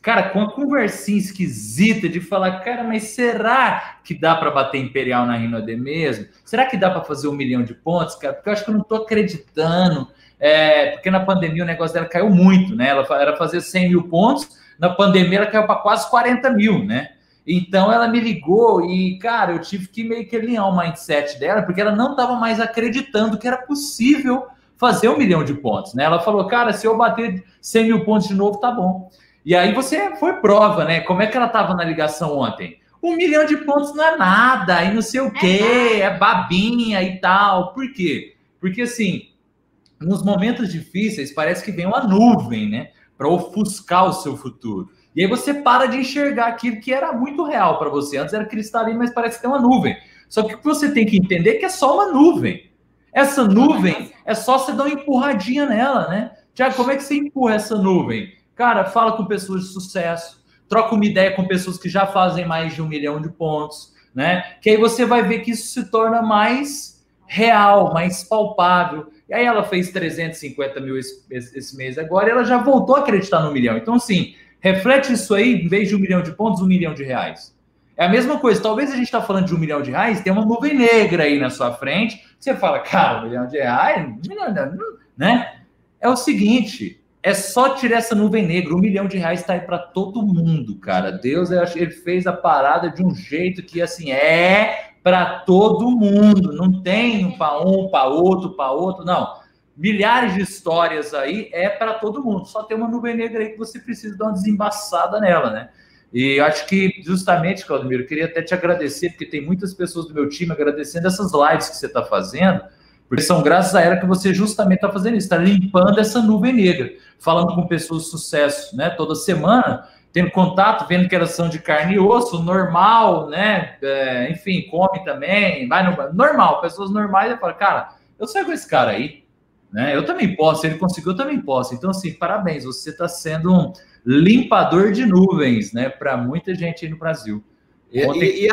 cara, com uma conversinha esquisita de falar, cara, mas será que dá para bater Imperial na Rinode mesmo? Será que dá para fazer um milhão de pontos, cara? Porque eu acho que eu não tô acreditando. É, porque na pandemia o negócio dela caiu muito, né? Ela era fazer 100 mil pontos, na pandemia ela caiu para quase 40 mil, né? Então ela me ligou e, cara, eu tive que meio que alinhar o mindset dela, porque ela não estava mais acreditando que era possível fazer um milhão de pontos, né? Ela falou, cara, se eu bater 100 mil pontos de novo, tá bom. E aí você foi prova, né? Como é que ela estava na ligação ontem? Um milhão de pontos não é nada, e não sei o quê, é babinha e tal. Por quê? Porque assim, nos momentos difíceis parece que vem uma nuvem, né? Para ofuscar o seu futuro. E aí você para de enxergar aquilo que era muito real para você. Antes era cristalino, mas parece que tem uma nuvem. Só que o que você tem que entender é que é só uma nuvem. Essa nuvem é só você dar uma empurradinha nela, né? Tiago, como é que você empurra essa nuvem? Cara, fala com pessoas de sucesso, troca uma ideia com pessoas que já fazem mais de um milhão de pontos, né? Que aí você vai ver que isso se torna mais real, mais palpável. E aí ela fez 350 mil esse, esse mês agora e ela já voltou a acreditar no milhão. Então, assim, Reflete isso aí, em vez de um milhão de pontos, um milhão de reais. É a mesma coisa. Talvez a gente está falando de um milhão de reais, tem uma nuvem negra aí na sua frente. Você fala, cara, um milhão de reais, né? É o seguinte, é só tirar essa nuvem negra. Um milhão de reais está aí para todo mundo, cara. Deus, ele fez a parada de um jeito que, assim, é para todo mundo. Não tem um para um, para outro, para outro, não milhares de histórias aí, é para todo mundo. Só tem uma nuvem negra aí que você precisa dar uma desembaçada nela, né? E acho que justamente, Claudemiro, eu queria até te agradecer, porque tem muitas pessoas do meu time agradecendo essas lives que você está fazendo, porque são graças a ela que você justamente está fazendo isso, está limpando essa nuvem negra, falando com pessoas de sucesso, né? Toda semana, tendo contato, vendo que elas são de carne e osso, normal, né? É, enfim, come também, vai no normal, pessoas normais, eu falo, cara, eu saio com esse cara aí, né? Eu também posso, ele conseguiu, eu também posso. Então, assim, parabéns, você está sendo um limpador de nuvens, né, para muita gente aí no Brasil. E, e, e,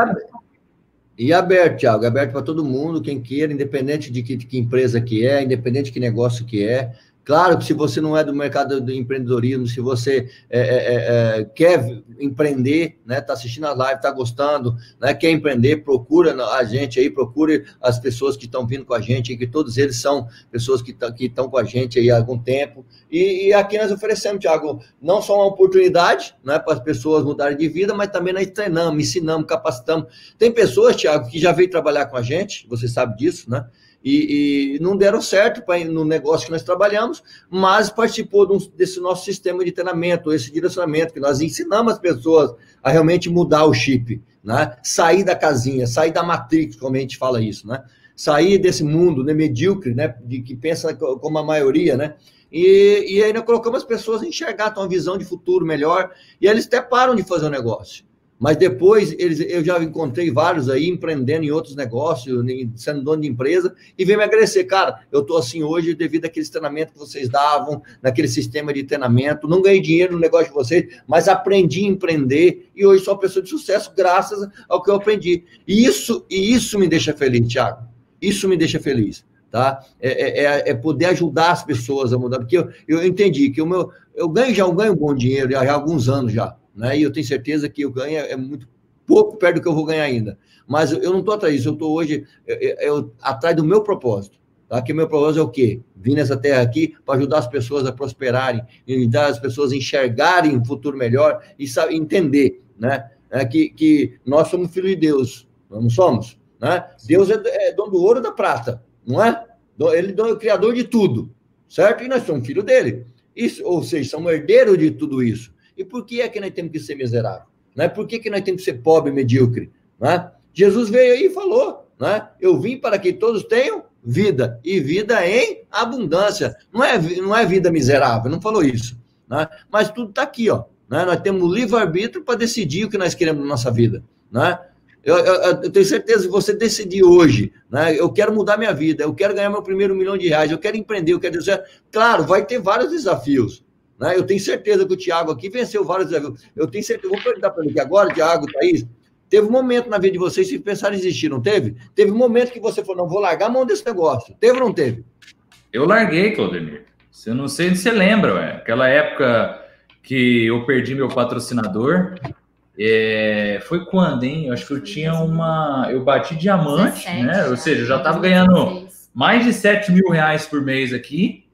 e aberto, Thiago, aberto para todo mundo, quem queira, independente de que, que, empresa que é, independente de que negócio que é. Claro que se você não é do mercado do empreendedorismo, se você é, é, é, é quer empreender, né, está assistindo a live, está gostando, né, quer empreender, procura a gente aí, procure as pessoas que estão vindo com a gente, que todos eles são pessoas que estão com a gente aí há algum tempo. E, e aqui nós oferecemos, Tiago, não só uma oportunidade né, para as pessoas mudarem de vida, mas também nós treinamos, ensinamos, capacitamos. Tem pessoas, Tiago, que já veio trabalhar com a gente, você sabe disso, né? E, e não deram certo pra, no negócio que nós trabalhamos, mas participou de um, desse nosso sistema de treinamento, esse direcionamento, que nós ensinamos as pessoas a realmente mudar o chip, né? sair da casinha, sair da matrix, como a gente fala isso, né? sair desse mundo né, medíocre, né, de que pensa como a maioria, né? E, e aí nós colocamos as pessoas a enxergar, ter uma visão de futuro melhor, e eles até param de fazer o negócio. Mas depois, eles, eu já encontrei vários aí empreendendo em outros negócios, sendo dono de empresa, e vem me agradecer. Cara, eu estou assim hoje devido àquele treinamento que vocês davam, naquele sistema de treinamento. Não ganhei dinheiro no negócio de vocês, mas aprendi a empreender e hoje sou uma pessoa de sucesso graças ao que eu aprendi. E isso, e isso me deixa feliz, Thiago. Isso me deixa feliz. Tá? É, é, é, é poder ajudar as pessoas a mudar, porque eu, eu entendi que o meu, eu ganho já eu ganho bom dinheiro já há alguns anos já, né? E eu tenho certeza que eu ganho é muito pouco perto do que eu vou ganhar ainda. Mas eu, não estou atrás disso, eu estou hoje eu, eu, atrás do meu propósito. Tá? Que meu propósito é o quê? Vim nessa terra aqui para ajudar as pessoas a prosperarem, e ajudar as pessoas a enxergarem um futuro melhor e sabe, entender, né? É que, que nós somos filhos de Deus, não somos, né? Deus é, é dono do ouro e da prata, não é? Ele é o criador de tudo, certo? E nós somos filhos dele. Isso, ou seja, somos herdeiros de tudo isso. E por que é que nós temos que ser miserável? Né? Por que, que nós temos que ser pobre e medíocre? Né? Jesus veio aí e falou, né? Eu vim para que todos tenham vida, e vida em abundância. Não é, não é vida miserável, não falou isso. Né? Mas tudo está aqui, ó. Né? Nós temos livre-arbítrio para decidir o que nós queremos na nossa vida. Né? Eu, eu, eu, tenho certeza que você decidir hoje, né? Eu quero mudar minha vida, eu quero ganhar meu primeiro milhão de reais, eu quero empreender, eu quero dizer, claro, vai ter vários desafios. Né? Eu tenho certeza que o Thiago aqui venceu vários desafios. Eu tenho certeza, vou perguntar para ele aqui agora, Thiago, Thaís, teve um momento na vida de vocês que pensaram em existir, não teve? Teve um momento que você falou, não, vou largar a mão desse negócio. Teve ou não teve? Eu larguei, Claudemir. Eu não sei se você lembra, ué. aquela época que eu perdi meu patrocinador, é, foi quando, hein? Eu acho que eu tinha uma. Eu bati diamante, 17, né? Ou seja, eu já estava ganhando mais de 7 mil reais por mês aqui.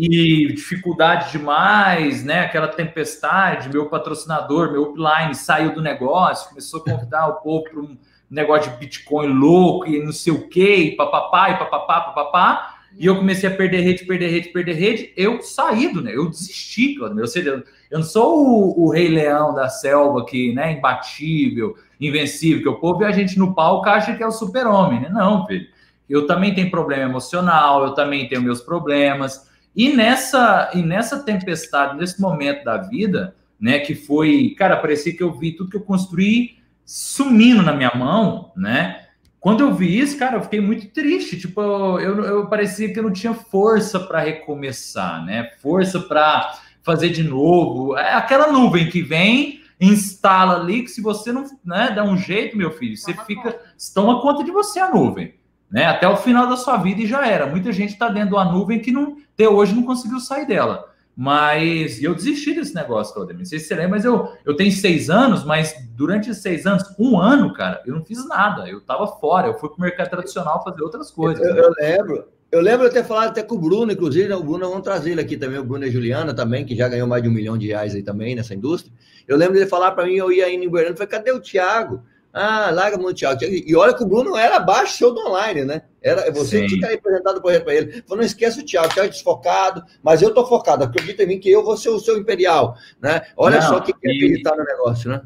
E dificuldade demais, né? Aquela tempestade, meu patrocinador, meu upline saiu do negócio, começou a convidar o povo para um negócio de Bitcoin louco e não sei o quê, papapá, e papapá, papapá. E eu comecei a perder rede, perder rede, perder rede. Eu saí do, né? Eu desisti, Claudio. Seja, eu não sou o, o, rei leão da selva que, né, imbatível, invencível, que o povo e a gente no palco acha que é o super-homem, né? Não, filho. Eu também tenho problema emocional, eu também tenho meus problemas. E nessa, e nessa tempestade, nesse momento da vida, né, que foi, cara, parecia que eu vi tudo que eu construí sumindo na minha mão, né? Quando eu vi isso, cara, eu fiquei muito triste. Tipo, eu, eu, parecia que eu não tinha força para recomeçar, né? Força para fazer de novo. É aquela nuvem que vem, instala ali, que se você não né, dá um jeito, meu filho, você fica. Toma conta de você a nuvem. Né? Até o final da sua vida e já era. Muita gente está dentro de uma nuvem que não, até hoje não conseguiu sair dela. Mas eu desisti desse negócio, Claudemir. Não sei se você lembra, mas eu, eu tenho seis anos, mas durante esses seis anos, um ano, cara, eu não fiz nada. Eu estava fora, eu fui para o mercado tradicional fazer outras coisas. Eu, né? eu lembro. Eu lembro de ter falado até com o Bruno, inclusive, né? o Bruno, vamos trazer ele aqui também, o Bruno e a Juliana também, que já ganhou mais de um milhão de reais aí também nessa indústria. Eu lembro dele falar para mim, eu ia indo em Goiânia, falei, cadê o Thiago? Ah, larga Thiago. E olha que o Bruno era abaixo do show do online, né? Era, você Sim. tinha que apresentado o projeto para ele. Falou, não esqueça o Thiago, o Thiago é desfocado, mas eu tô focado, acredita em mim que eu vou ser o seu imperial, né? Olha não, só que ele tá no negócio, né?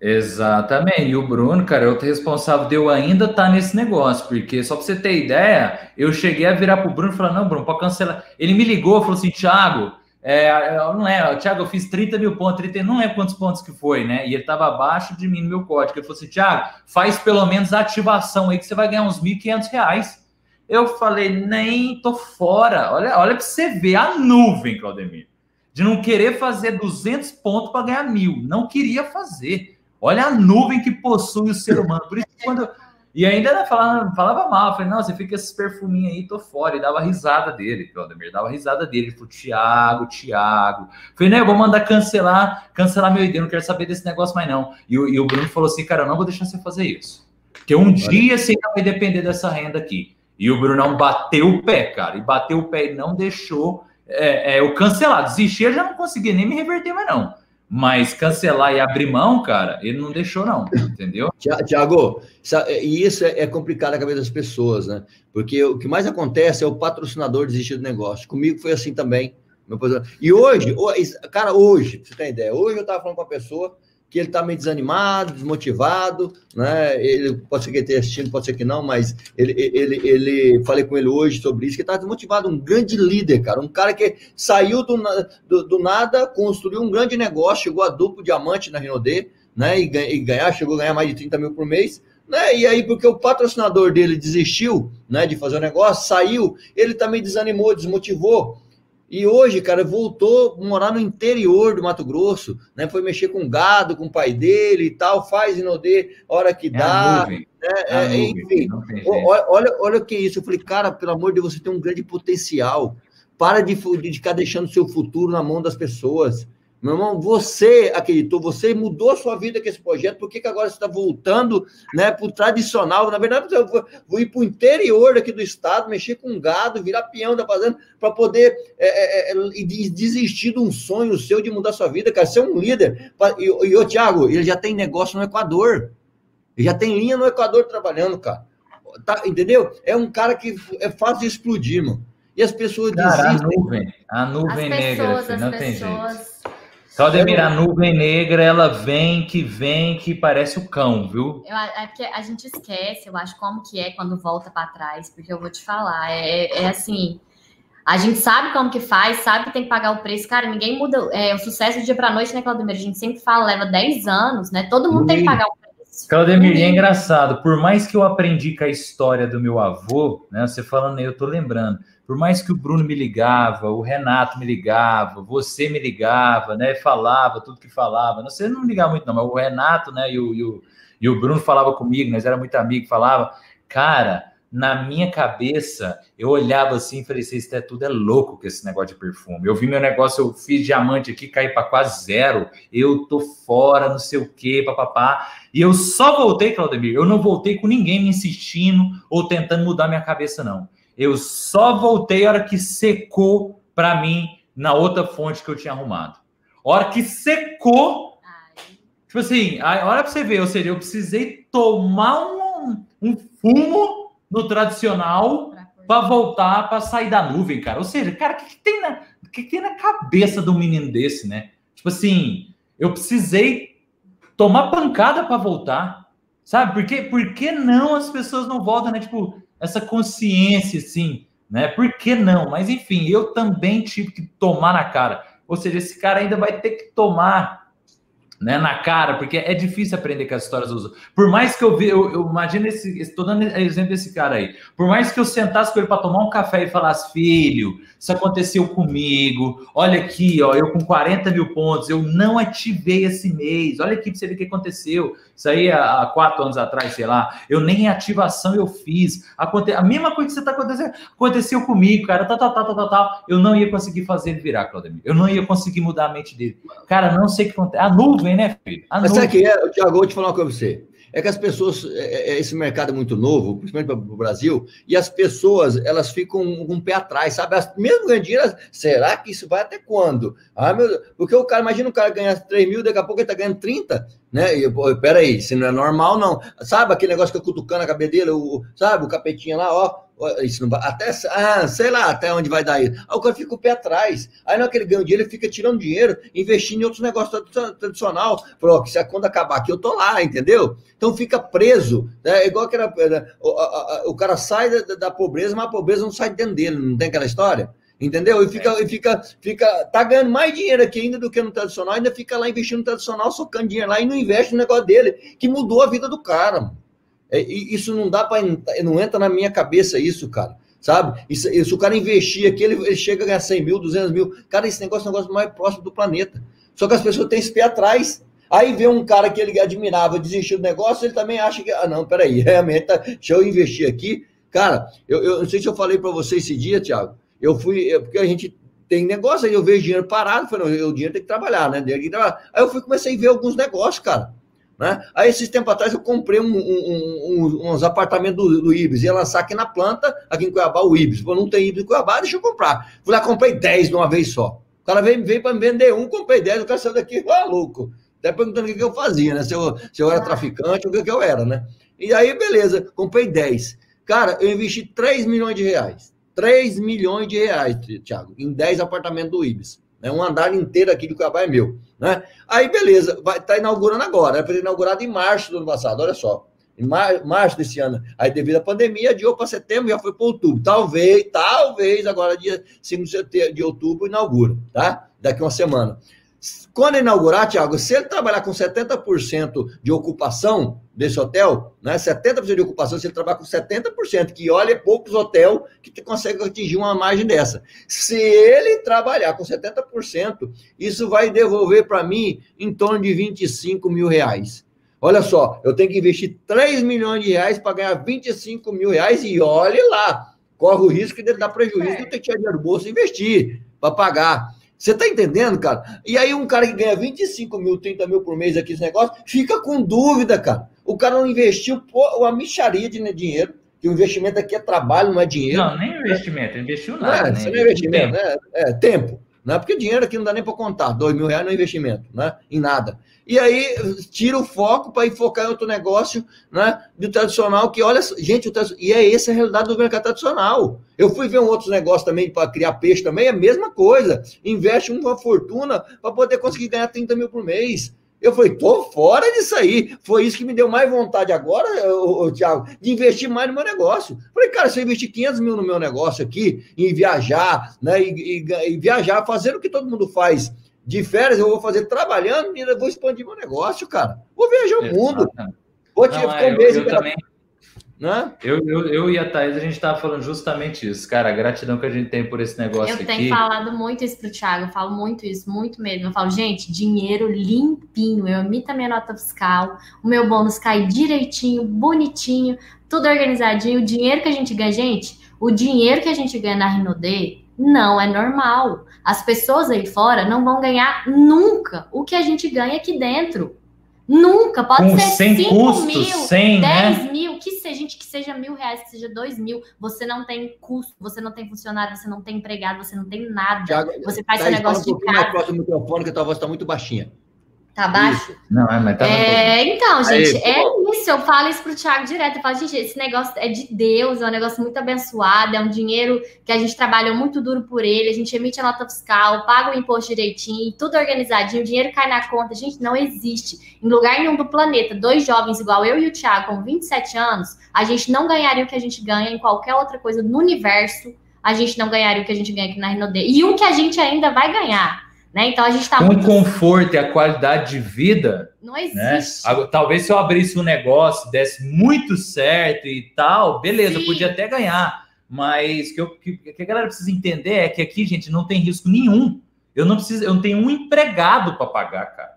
Exatamente. E o Bruno, cara, é outro responsável de eu ainda estar tá nesse negócio, porque só para você ter ideia, eu cheguei a virar pro Bruno e falar: não, Bruno, pode cancelar. Ele me ligou, falou assim: Thiago, é, não é, Thiago, eu fiz 30 mil pontos, 30, não é quantos pontos que foi, né? E ele estava abaixo de mim no meu código. Ele falou assim: Thiago, faz pelo menos a ativação aí que você vai ganhar uns 1.500 reais. Eu falei: nem tô fora. Olha, olha para você ver a nuvem, Claudemir, de não querer fazer 200 pontos para ganhar mil. Não queria fazer. Olha a nuvem que possui o ser humano. Por isso quando. E ainda falava, falava mal, falei, não, você fica esses perfuminhos aí, tô fora. E dava risada dele, Claudemir, dava risada dele. Ele falou, Tiago, Tiago. Falei, né, eu vou mandar cancelar, cancelar meu ID, não quero saber desse negócio mais não. E, e o Bruno falou assim, cara, eu não vou deixar você fazer isso. Porque um dia você vai depender dessa renda aqui. E o Brunão bateu o pé, cara, e bateu o pé e não deixou é, é, eu cancelar. Desistir, eu já não conseguia nem me reverter mais não. Mas cancelar e abrir mão, cara, ele não deixou, não, entendeu? Tiago, e isso é, é complicado na cabeça das pessoas, né? Porque o que mais acontece é o patrocinador desistir do negócio. Comigo foi assim também. E hoje, cara, hoje, pra você ter ideia, hoje eu estava falando com uma pessoa que ele está meio desanimado, desmotivado, né? Ele pode ser que ele esteja assistindo, pode ser que não, mas ele, ele, ele falei com ele hoje sobre isso, que está desmotivado, um grande líder, cara, um cara que saiu do, do, do, nada, construiu um grande negócio, chegou a duplo diamante na Rinode, né? E, e ganhar, chegou a ganhar mais de 30 mil por mês. Né? E aí, porque o patrocinador dele desistiu né, de fazer o negócio, saiu, ele também desanimou, desmotivou. E hoje, cara, voltou a morar no interior do Mato Grosso, né? Foi mexer com gado, com o pai dele e tal, faz Inodê, hora que é dá. Né? É, é, enfim, olha, olha, o que é isso. Eu falei, cara, pelo amor de Deus, você tem um grande potencial. Para de, de ficar deixando seu futuro na mão das pessoas. Meu irmão, você acreditou, você mudou a sua vida com esse projeto, por que, que agora você está voltando né, para o tradicional? Na verdade, eu vou, vou ir para o interior aqui do estado, mexer com gado, virar peão da fazenda, para poder é, é, é desistir de um sonho seu de mudar a sua vida, cara, ser um líder. E, e o Thiago, ele já tem negócio no Equador, ele já tem linha no Equador trabalhando, cara. Tá, entendeu? É um cara que é fácil de explodir, mano. E as pessoas cara, desistem. A nuvem, a nuvem as negra, pessoas, não tem pessoas... jeito. Claudemir, a nuvem negra, ela vem que vem que parece o cão, viu? Eu, é porque a gente esquece, eu acho, como que é quando volta para trás, porque eu vou te falar, é, é, assim, a gente sabe como que faz, sabe que tem que pagar o preço, cara, ninguém muda, é, o sucesso de dia para noite, né, Claudemir? A gente sempre fala, leva 10 anos, né, todo mundo tem que pagar o preço. Claudemir, é engraçado, por mais que eu aprendi com a história do meu avô, né? Você falando aí, eu tô lembrando. Por mais que o Bruno me ligava, o Renato me ligava, você me ligava, né? Falava tudo que falava. Você não ligava muito, não, mas o Renato, né? E o, e o, e o Bruno falava comigo, nós era muito amigo, falava, cara, na minha cabeça, eu olhava assim e falei, isso é tudo é louco com esse negócio de perfume. Eu vi meu negócio, eu fiz diamante aqui, cair para quase zero, eu tô fora, não sei o quê, papapá. E eu só voltei, Claudemir, eu não voltei com ninguém me insistindo ou tentando mudar minha cabeça, não. Eu só voltei a hora que secou para mim na outra fonte que eu tinha arrumado. A hora que secou, tipo assim, a hora pra você ver, ou seja, eu precisei tomar um, um fumo no tradicional para voltar para sair da nuvem, cara. Ou seja, cara, o que, que, tem na, que, que tem na cabeça de um menino desse, né? Tipo assim, eu precisei tomar pancada para voltar, sabe? Por que, por que não as pessoas não voltam, né? Tipo, essa consciência, assim, né? Por que não? Mas enfim, eu também tive que tomar na cara. Ou seja, esse cara ainda vai ter que tomar né, na cara, porque é difícil aprender com as histórias dos outros. Por mais que eu vi, eu, eu imagino esse, estou dando exemplo desse cara aí. Por mais que eu sentasse com ele para tomar um café e falasse, filho, isso aconteceu comigo. Olha aqui, ó, eu com 40 mil pontos, eu não ativei esse mês. Olha aqui para você ver o que aconteceu. Isso aí há, há quatro anos atrás, sei lá. Eu nem ativação eu fiz. Aconte... A mesma coisa que você está acontecendo aconteceu comigo, cara. Tal, tal, tal, tal, tal, tal. Eu não ia conseguir fazer ele virar, Claudemir. Eu não ia conseguir mudar a mente dele. Cara, não sei o que acontece. A nuvem, né, filho? A Mas sabe que é, Tiago, vou te falar uma coisa pra você é que as pessoas, é, é, esse mercado é muito novo, principalmente para o Brasil, e as pessoas, elas ficam com um pé atrás, sabe? As, mesmo ganhando dinheiro, será que isso vai até quando? Ah, meu, porque o cara, imagina o cara ganhar 3 mil, daqui a pouco ele está ganhando 30, né? E, pô, peraí, se não é normal, não. Sabe aquele negócio que eu cutucando a cabeça dele, o, sabe, o capetinha lá, ó, isso não vai, até, ah, sei lá, até onde vai dar isso. Aí o cara fica o pé atrás. Aí não é que ele ganha dinheiro, ele fica tirando dinheiro, investindo em outros negócios tradicional. Falou, que se a conta acabar aqui, eu tô lá, entendeu? Então fica preso. Né? É igual que era, né? o, a, a, o cara sai da, da, pobreza, mas a pobreza não sai dentro dele, não tem aquela história? Entendeu? E fica, é. e fica, fica, tá ganhando mais dinheiro aqui ainda do que no tradicional, ainda fica lá investindo no tradicional, socando dinheiro lá e não investe no negócio dele, que mudou a vida do cara. Mano. É, isso não dá para. Não entra na minha cabeça isso, cara. Sabe? Isso, se o cara investir aqui, ele, ele, chega a ganhar 100 mil, 200 mil. Cara, esse negócio é o negócio mais próximo do planeta. Só que as pessoas têm esse pé atrás. Aí vê um cara que ele admirava desistir do negócio, ele também acha que, ah, não, peraí, realmente, tá, deixa eu investir aqui. Cara, eu, eu não sei se eu falei para você esse dia, Thiago. Eu fui, porque a gente tem negócio, aí eu vejo dinheiro parado, falei, não, o dinheiro tem que trabalhar, né? Tem que trabalhar. Aí eu fui comecei a ver alguns negócios, cara. Né? Aí, esses tempos atrás, eu comprei um, um, um, uns apartamentos do, do Ibis. Ia lançar aqui na planta, aqui em Cuiabá, o Ibis. Pô, não tem Ibis em Cuiabá, deixa eu comprar. Fui lá, comprei 10 de uma vez só. O cara veio, veio para me vender um, comprei 10, o cara saiu daqui, maluco. Até perguntando o que, que eu fazia, né? Se eu, se eu era traficante ou o que, que eu era, né? E aí, beleza, comprei 10. Cara, eu investi 3 milhões de reais. 3 milhões de reais, Thiago, em 10 apartamentos do Ibis. Né? Um andar inteiro aqui do Cuiabá é meu. Né? Aí, beleza, vai estar tá inaugurando agora. Era para inaugurado em março do ano passado, olha só. Em mar, março desse ano. Aí, devido à pandemia, adiou para setembro, já foi para outubro. Talvez, talvez, agora, dia 5 de outubro, inaugura, tá? Daqui uma semana. Quando inaugurar, Tiago, se ele trabalhar com 70% de ocupação desse hotel, né? 70% de ocupação, se ele trabalhar com 70%, que olha, é poucos hotéis que conseguem atingir uma margem dessa. Se ele trabalhar com 70%, isso vai devolver para mim em torno de 25 mil reais. Olha só, eu tenho que investir 3 milhões de reais para ganhar 25 mil reais e olhe lá, corre o risco de dar prejuízo é. de ter que tirar dinheiro do bolso e investir para pagar. Você está entendendo, cara? E aí um cara que ganha 25 mil, 30 mil por mês aqui nesse negócio, fica com dúvida, cara. O cara não investiu uma micharia de dinheiro, que o investimento aqui é trabalho, não é dinheiro. Não, nem investimento, investiu nada. É, né? não é investimento, tempo. Né? É, tempo. Né? Porque dinheiro aqui não dá nem para contar, dois mil reais não é investimento, né? em nada. E aí tira o foco para focar em outro negócio né? do tradicional, que olha, gente, e é essa a realidade do mercado tradicional. Eu fui ver um outro negócio também para criar peixe também, é a mesma coisa. Investe uma fortuna para poder conseguir ganhar 30 mil por mês. Eu falei, tô fora disso aí. Foi isso que me deu mais vontade agora, o Thiago, de investir mais no meu negócio. Falei, cara, se eu investir 500 mil no meu negócio aqui, em viajar, né, e, e, e viajar, fazer o que todo mundo faz de férias, eu vou fazer trabalhando e vou expandir meu negócio, cara. Vou viajar o mundo. Vou te Não, é, eu, eu também. Né? Eu, eu, eu e a Thaís, a gente estava falando justamente isso, cara, a gratidão que a gente tem por esse negócio eu aqui. Eu tenho falado muito isso pro Thiago, eu falo muito isso, muito mesmo. Eu falo, gente, dinheiro limpinho, eu emito a minha nota fiscal, o meu bônus cai direitinho, bonitinho, tudo organizadinho. O dinheiro que a gente ganha, gente, o dinheiro que a gente ganha na Rinode não é normal. As pessoas aí fora não vão ganhar nunca o que a gente ganha aqui dentro. Nunca, pode Com ser 5 custos, mil, 100, 10 né? mil, que seja, gente, que seja mil reais, que seja dois mil. Você não tem custo, você não tem funcionário, você não tem empregado, você não tem nada. Já, você faz seu negócio de casa. Mais próximo do microfone, que a tua voz está muito baixinha. Tá baixo? Isso. Não, é, mas tá é, então, gente, Aí, é isso. Eu falo isso pro Thiago direto. Eu falo, gente, esse negócio é de Deus, é um negócio muito abençoado, é um dinheiro que a gente trabalhou muito duro por ele, a gente emite a nota fiscal, paga o imposto direitinho, tudo organizadinho, o dinheiro cai na conta. Gente, não existe. Em lugar nenhum do planeta, dois jovens igual eu e o Thiago, com 27 anos, a gente não ganharia o que a gente ganha em qualquer outra coisa no universo. A gente não ganharia o que a gente ganha aqui na Renaudet. E o que a gente ainda vai ganhar né? Então a gente está com muito... conforto e a qualidade de vida. Não né? existe. Né? Talvez se eu abrisse um negócio, desse muito certo e tal, beleza, Sim. podia até ganhar. Mas o que, que, que, a galera precisa entender é que aqui, gente, não tem risco nenhum. Eu não preciso, eu não tenho um empregado para pagar, cara.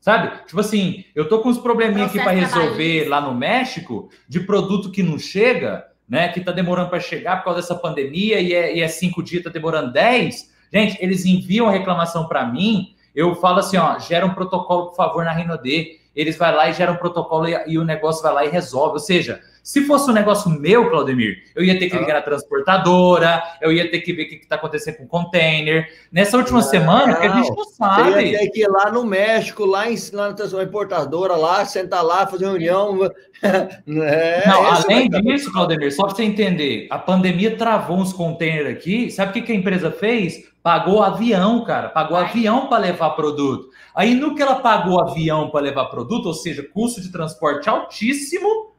Sabe? Tipo assim, eu tô com uns probleminha aqui para resolver lá no México de produto que não chega, né? Que tá demorando para chegar por causa dessa pandemia e é, e é cinco dias, tá demorando dez. Gente, eles enviam a reclamação para mim, eu falo assim, ó, gera um protocolo, por favor, na Rinode. Eles vai lá e geram um protocolo e, e, o negócio vai lá e resolve. Ou seja, se fosse um negócio meu, Claudemir, eu ia ter que ligar na transportadora, eu ia ter que ver o que está acontecendo com o container. Nessa última não, semana, que a gente não sabe. Você ia ter que ir lá no México, lá, em, lá na importadora, lá, sentar lá, fazer reunião. é, não, além disso, Claudemir, só para você entender, a pandemia travou uns containers aqui. Sabe o que, que a empresa fez? Pagou avião, cara. Pagou Ai. avião para levar produto. Aí, no que ela pagou avião para levar produto, ou seja, custo de transporte altíssimo,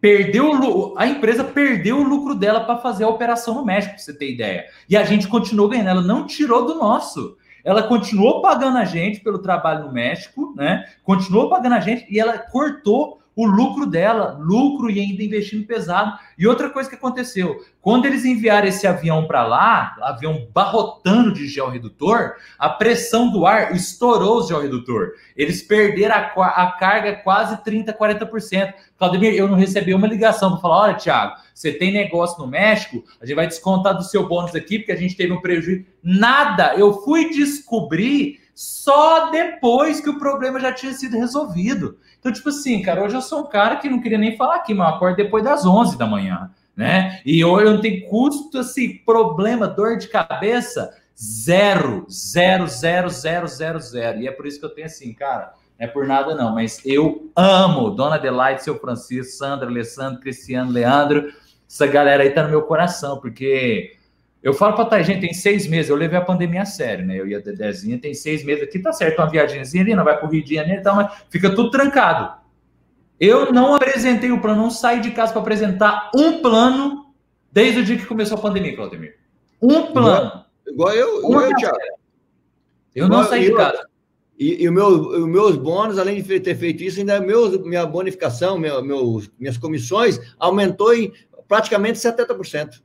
perdeu a empresa perdeu o lucro dela para fazer a operação no México, para você ter ideia. E a gente continuou ganhando, ela não tirou do nosso. Ela continuou pagando a gente pelo trabalho no México, né? Continuou pagando a gente e ela cortou o lucro dela, lucro e ainda investindo pesado. E outra coisa que aconteceu, quando eles enviaram esse avião para lá, avião barrotando de georredutor, a pressão do ar estourou o georredutor. Eles perderam a, a carga quase 30%, 40%. Claudemir, eu não recebi uma ligação para falar, olha, Thiago, você tem negócio no México, a gente vai descontar do seu bônus aqui, porque a gente teve um prejuízo. Nada, eu fui descobrir só depois que o problema já tinha sido resolvido. Então, tipo assim, cara, hoje eu sou um cara que não queria nem falar aqui, mas eu acordo depois das 11 da manhã, né? E hoje eu não tenho custo, assim, problema, dor de cabeça, zero, zero, zero, zero, zero, zero. E é por isso que eu tenho assim, cara, não é por nada não, mas eu amo Dona Adelaide, seu Francisco, Sandra, Alessandro, Cristiano, Leandro, essa galera aí tá no meu coração, porque eu falo para a gente, tem seis meses, eu levei a pandemia a sério, né? Eu ia a Dezinha, tem seis meses aqui, tá certo, uma viagemzinha ali, não vai pro Rio de Janeiro e tal, mas fica tudo trancado. Eu não apresentei o plano, não saí de casa para apresentar um plano desde o dia que começou a pandemia, Claudemir. Um plano. Igual, igual eu, igual eu, Thiago. Eu não saí eu, de casa. E, e o meu, os meus bônus, além de ter feito isso, ainda meus, minha bonificação, meu, meus, minhas comissões aumentou em praticamente 70%.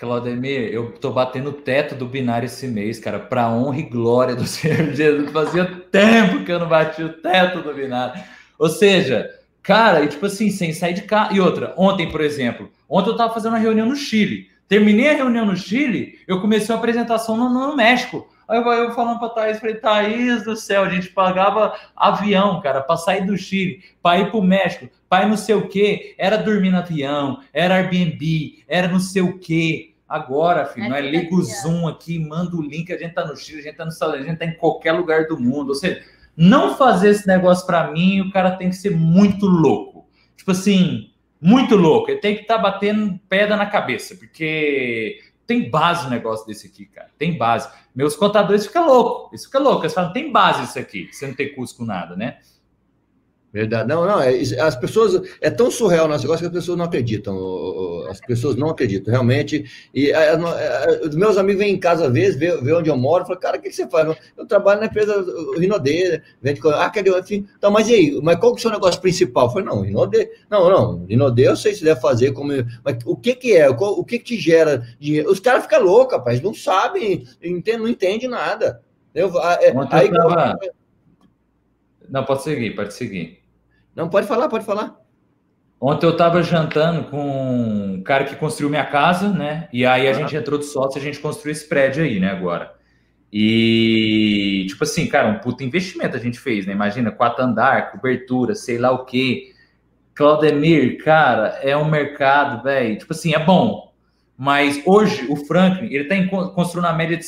Claudemir, eu tô batendo o teto do binário esse mês, cara, para honra e glória do Senhor Jesus. Fazia tempo que eu não bati o teto do binário. Ou seja, cara, e tipo assim, sem sair de casa. E outra, ontem, por exemplo, ontem eu tava fazendo uma reunião no Chile. Terminei a reunião no Chile, eu comecei uma apresentação no, no México. Aí eu, eu falando para Thaís, falei, Thaís do céu, a gente pagava avião, cara, para sair do Chile, para ir para o México, para ir não sei o quê. Era dormir no avião, era Airbnb, era não sei o quê agora, filho. Não é liga o Zoom aqui, manda o link, a gente tá no Chile, a gente tá no Salão, a gente tá em qualquer lugar do mundo. Ou seja, não fazer esse negócio para mim, o cara tem que ser muito louco. Tipo assim, muito louco. Ele tem que estar tá batendo pedra na cabeça, porque tem base o negócio desse aqui, cara. Tem base. Meus contadores ficam loucos. Isso fica louco. Eles falam, tem base isso aqui. Você não tem custo com nada, né? Verdade. Não, não, é, as pessoas. É tão surreal o nosso negócio que as pessoas não acreditam. As pessoas não acreditam, realmente. E é, é, os meus amigos vêm em casa às vezes, vê, vê onde eu moro, falam, cara, o que, você faz? Eu trabalho na empresa Rinodê, vende Ah, quer assim, então, mas e aí? Mas qual que é o seu negócio principal? Eu falei, não, Rinodê. Não, não, Rinodê eu sei se deve fazer, como. Mas o que, que é? O que, que te gera dinheiro? Os caras ficam loucos, rapaz, não sabem, não entendem nada. Eu, é, aí, eu tava... Não, pode seguir, pode seguir. Não, pode falar, pode falar. Ontem eu estava jantando com um cara que construiu minha casa, né? E aí a gente entrou de sócio e a gente construiu esse prédio aí, né, agora. E, tipo assim, cara, um puto investimento a gente fez, né? Imagina, quatro andar, cobertura, sei lá o quê. Claudemir, cara, é um mercado, velho. Tipo assim, é bom. Mas hoje, o Franklin, ele tá em, construindo a média de.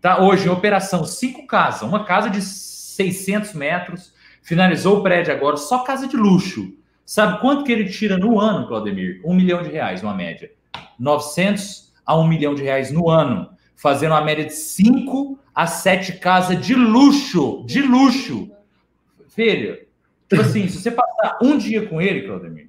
Tá hoje em operação cinco casas. Uma casa de 600 metros Finalizou o prédio agora, só casa de luxo. Sabe quanto que ele tira no ano, Claudemir? Um milhão de reais, uma média. 900 a um milhão de reais no ano. Fazendo uma média de 5 a 7 casas de luxo. De luxo. Filho, tipo assim, se você passar um dia com ele, Claudemir,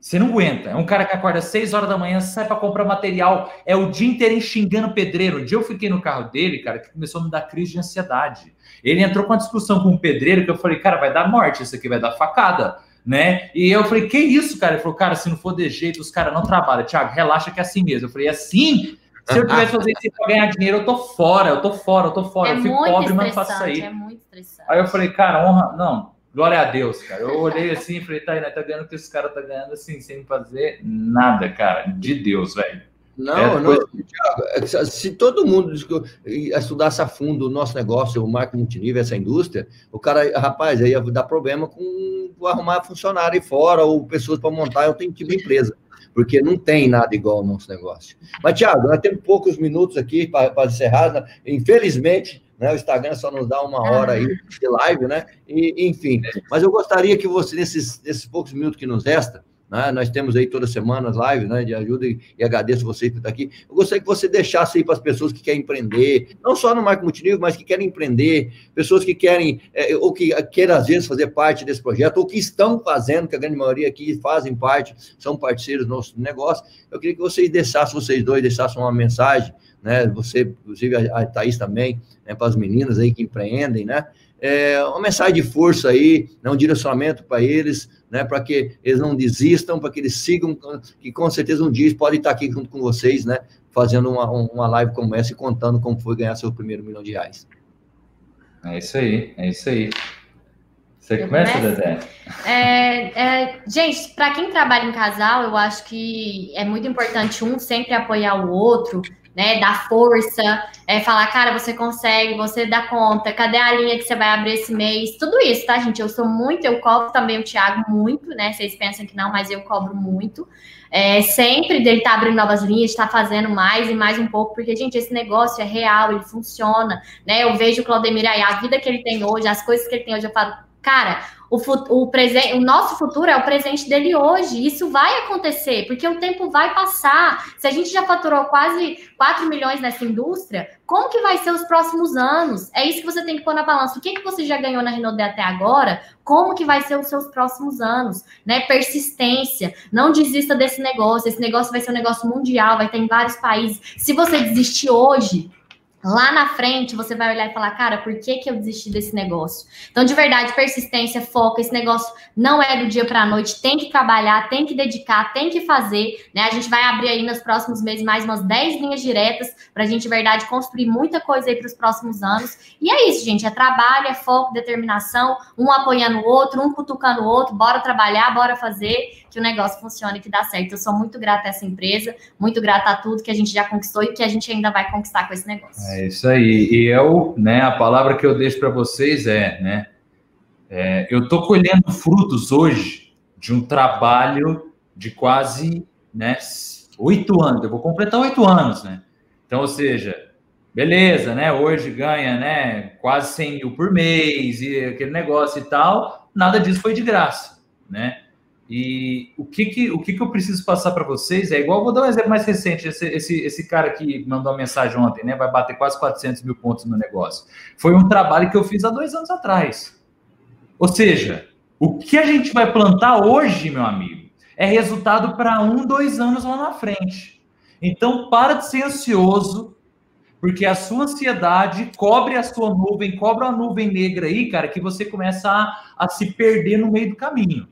você não aguenta. É um cara que acorda às 6 horas da manhã, sai para comprar material, é o dia inteiro xingando pedreiro. Um dia eu fiquei no carro dele, cara, que começou a me dar crise de ansiedade. Ele entrou com uma discussão com um pedreiro que eu falei, cara, vai dar morte, isso aqui vai dar facada, né? E eu falei, que isso, cara? Ele falou, cara, se não for de jeito, os caras não trabalham. Thiago, relaxa que é assim mesmo. Eu falei, é assim? Se eu tivesse fazer isso para ganhar dinheiro, eu tô fora, eu tô fora, eu tô fora. É eu fico pobre, mas não faço isso aí. É muito estressante. Aí eu falei, cara, honra. Não, glória a Deus, cara. Eu olhei assim e falei, tá, né, tá ganhando o que esse cara tá ganhando assim, sem fazer nada, cara. De Deus, velho. Não, é, não, é se todo mundo estudasse a fundo o nosso negócio, o marketing multinível, essa indústria, o cara, rapaz, aí ia dar problema com arrumar funcionário fora ou pessoas para montar, eu tenho tipo de empresa, porque não tem nada igual ao nosso negócio. Mas, Tiago, nós temos poucos minutos aqui para encerrar, né? infelizmente, né, o Instagram só nos dá uma hora aí de live, né? E, enfim, mas eu gostaria que você, nesses, nesses poucos minutos que nos resta, né? Nós temos aí toda semana as lives né, de ajuda e, e agradeço você que está aqui. Eu gostaria que você deixasse aí para as pessoas que querem empreender, não só no marketing multinível, mas que querem empreender, pessoas que querem, é, ou que queiram às vezes fazer parte desse projeto, ou que estão fazendo, que a grande maioria aqui fazem parte, são parceiros do nosso negócio. Eu queria que vocês deixassem, vocês dois, deixassem uma mensagem, né? Você, inclusive a, a Thaís também, né, para as meninas aí que empreendem, né? É, uma mensagem de força aí, né, um direcionamento para eles, né, para que eles não desistam, para que eles sigam, que com certeza um dia eles podem estar aqui junto com vocês, né, fazendo uma, uma live como essa e contando como foi ganhar seu primeiro milhão de reais. É isso aí, é isso aí. Você começa, Dedé? É, é, gente, para quem trabalha em casal, eu acho que é muito importante um sempre apoiar o outro, né? Dar força, é, falar, cara, você consegue, você dá conta, cadê a linha que você vai abrir esse mês? Tudo isso, tá, gente? Eu sou muito, eu cobro também o Thiago muito, né? Vocês pensam que não, mas eu cobro muito. É, sempre dele estar tá abrindo novas linhas, estar tá fazendo mais e mais um pouco, porque, gente, esse negócio é real, ele funciona, né? Eu vejo o Claudemir aí, a vida que ele tem hoje, as coisas que ele tem hoje, eu falo, cara, o, o, o nosso futuro é o presente dele hoje. Isso vai acontecer, porque o tempo vai passar. Se a gente já faturou quase 4 milhões nessa indústria, como que vai ser os próximos anos? É isso que você tem que pôr na balança. O que, que você já ganhou na Renault até agora? Como que vai ser os seus próximos anos? Né? Persistência. Não desista desse negócio. Esse negócio vai ser um negócio mundial, vai ter em vários países. Se você desistir hoje, Lá na frente, você vai olhar e falar, cara, por que, que eu desisti desse negócio? Então, de verdade, persistência, foco, esse negócio não é do dia para a noite, tem que trabalhar, tem que dedicar, tem que fazer, né? A gente vai abrir aí nos próximos meses mais umas 10 linhas diretas para a gente, de verdade, construir muita coisa aí para os próximos anos. E é isso, gente, é trabalho, é foco, determinação, um apoiando o outro, um cutucando o outro, bora trabalhar, bora fazer, que o negócio funcione, que dá certo. Eu sou muito grata a essa empresa, muito grata a tudo que a gente já conquistou e que a gente ainda vai conquistar com esse negócio. É isso aí. E eu, né, a palavra que eu deixo para vocês é, né, é, eu estou colhendo frutos hoje de um trabalho de quase, né, oito anos. Eu vou completar oito anos, né? Então, ou seja, beleza, né? Hoje ganha, né, quase 100 mil por mês e aquele negócio e tal. Nada disso foi de graça, né? E o que que, o que, que eu preciso passar para vocês é igual, vou dar um exemplo mais recente, esse, esse, esse cara que mandou uma mensagem ontem, né, vai bater quase 400 mil pontos no negócio. Foi um trabalho que eu fiz há dois anos atrás. Ou seja, O que a gente vai plantar hoje, meu amigo, é resultado para um, dois anos lá na frente. Então, para de ser ansioso, porque a sua ansiedade cobre a sua nuvem, cobra a nuvem negra aí, cara, que você começa a, a se perder no meio do caminho.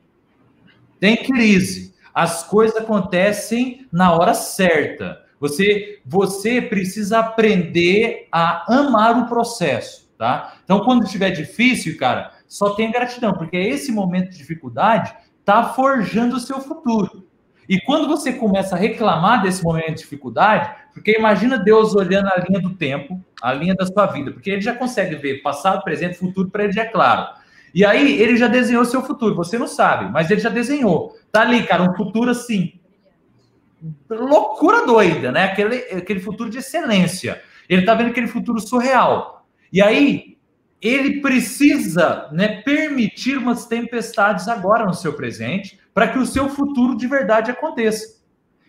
Tem crise. As coisas acontecem na hora certa. Você, você precisa aprender a amar o processo, tá? Então, quando estiver difícil, cara, só tenha gratidão, porque esse momento de dificuldade está forjando o seu futuro. E quando você começa a reclamar desse momento de dificuldade, porque imagina Deus olhando a linha do tempo, a linha da sua vida, porque ele já consegue ver passado, presente, futuro, para ele já é claro. E aí ele já desenhou seu futuro, você não sabe, mas ele já desenhou. Tá ali, cara, um futuro assim. Loucura doida, né? Aquele, aquele futuro de excelência. Ele tá vendo aquele futuro surreal. E aí, ele precisa né, permitir umas tempestades agora no seu presente para que o seu futuro de verdade aconteça.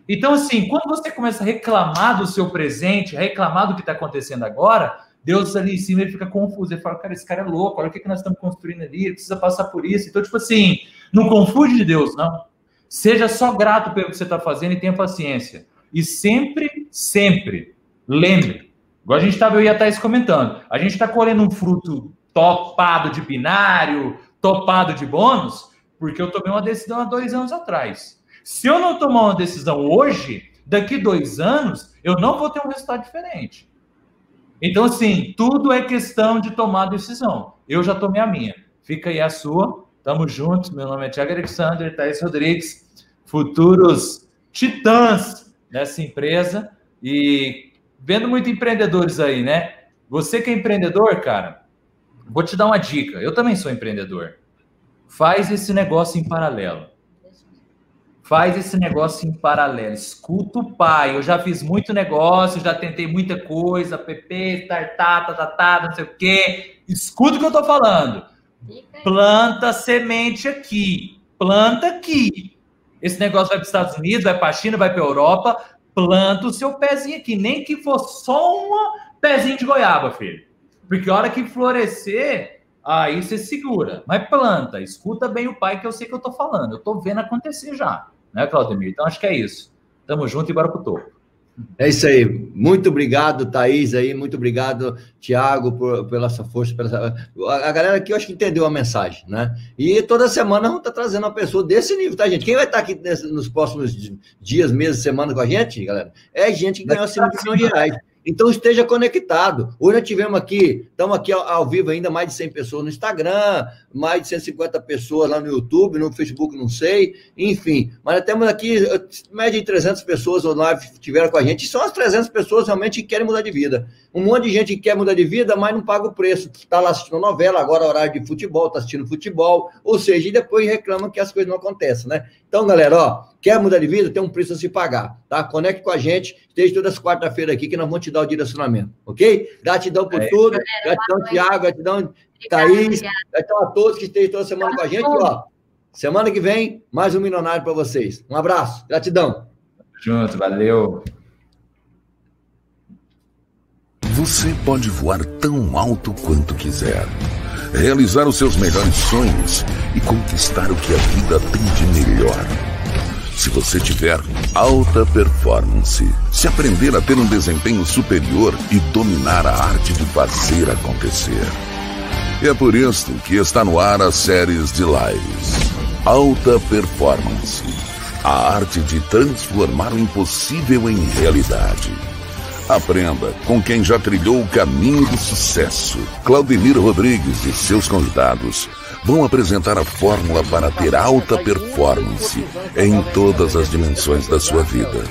Então, assim, quando você começa a reclamar do seu presente, reclamar do que está acontecendo agora, Deus ali em cima ele fica confuso. Ele fala, cara, esse cara é louco, olha o que, que nós estamos construindo ali, ele precisa passar por isso. Então, tipo assim, não confunde de Deus, não. Seja só grato pelo que você está fazendo e tenha paciência. E sempre, sempre, lembre, Igual a gente estava, eu ia estar comentando. A gente está colhendo um fruto topado de binário, topado de bônus, porque eu tomei uma decisão há dois anos atrás. Se eu não tomar uma decisão hoje, daqui dois anos, eu não vou ter um resultado diferente. Então, assim, tudo é questão de tomar decisão. Eu já tomei a minha. Fica aí a sua. Tamo juntos. Meu nome é Tiago Alexander, Thaís Rodrigues, futuros titãs dessa empresa. E vendo muito empreendedores aí, né? Você que é empreendedor, cara, vou te dar uma dica. Eu também sou empreendedor. Faz esse negócio em paralelo. Faz esse negócio em paralelo. Escuta o pai. Eu já fiz muito negócio, já tentei muita coisa, PP, startup, tá, tá, não sei o quê. Escuta o que eu tô falando. Planta semente aqui. Planta aqui. Esse negócio vai para os Estados Unidos, vai para a China, vai para a Europa planta o seu pezinho aqui, nem que for só um pezinho de goiaba, filho. Porque a hora que florescer, aí você segura. Mas planta, escuta bem o pai que eu sei que eu tô falando. Eu tô vendo acontecer já, né, Claudemir? Então acho que é isso. Tamo junto e bora pro topo. É isso aí. Muito obrigado, Thaís, aí. Muito obrigado, Tiago, pela sua força. Pela... A galera aqui, eu acho que entendeu a mensagem, né? E toda semana vamos estar tá trazendo uma pessoa desse nível, tá, gente? Quem vai estar tá aqui nesse, nos próximos dias, meses, semana com a gente, galera? É gente que ganhou acima de milhões de reais. Então esteja conectado. Hoje nós tivemos aqui, estamos aqui ao, ao, vivo ainda, mais de 100 pessoas no Instagram, mais de 150 pessoas lá no YouTube, no Facebook, não sei, enfim. Mas nós temos aqui, média de 300 pessoas online tiveram com a gente, e são as 300 pessoas realmente que querem mudar de vida. Um monte de gente que quer mudar de vida, mas não paga o preço. Está lá assistindo novela, agora é horário de futebol, está assistindo futebol, ou seja, e depois reclama que as coisas não acontecem, né? Então, galera, ó, quer mudar de vida? Tem um preço a se pagar, tá? Conecte com a gente, esteja todas as quarta-feira aqui que nós vamos te dar o direcionamento, ok? Gratidão por é. tudo, gratidão, Tiago, gratidão, Thaís, gratidão a todos que estejam toda semana com a gente, ó. Semana que vem, mais um milionário para vocês. Um abraço, gratidão. Junto, valeu. Você pode voar tão alto quanto quiser, realizar os seus melhores sonhos e conquistar o que a vida tem de melhor. Se você tiver alta performance, se aprender a ter um desempenho superior e dominar a arte de fazer acontecer. É por isso que está no ar as séries de lives. Alta Performance. A arte de transformar o impossível em realidade. Aprenda com quem já trilhou o caminho do sucesso. Claudemir Rodrigues e seus convidados vão apresentar a fórmula para ter alta performance em todas as dimensões da sua vida.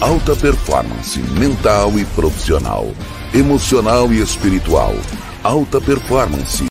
Alta performance mental e profissional, emocional e espiritual. Alta performance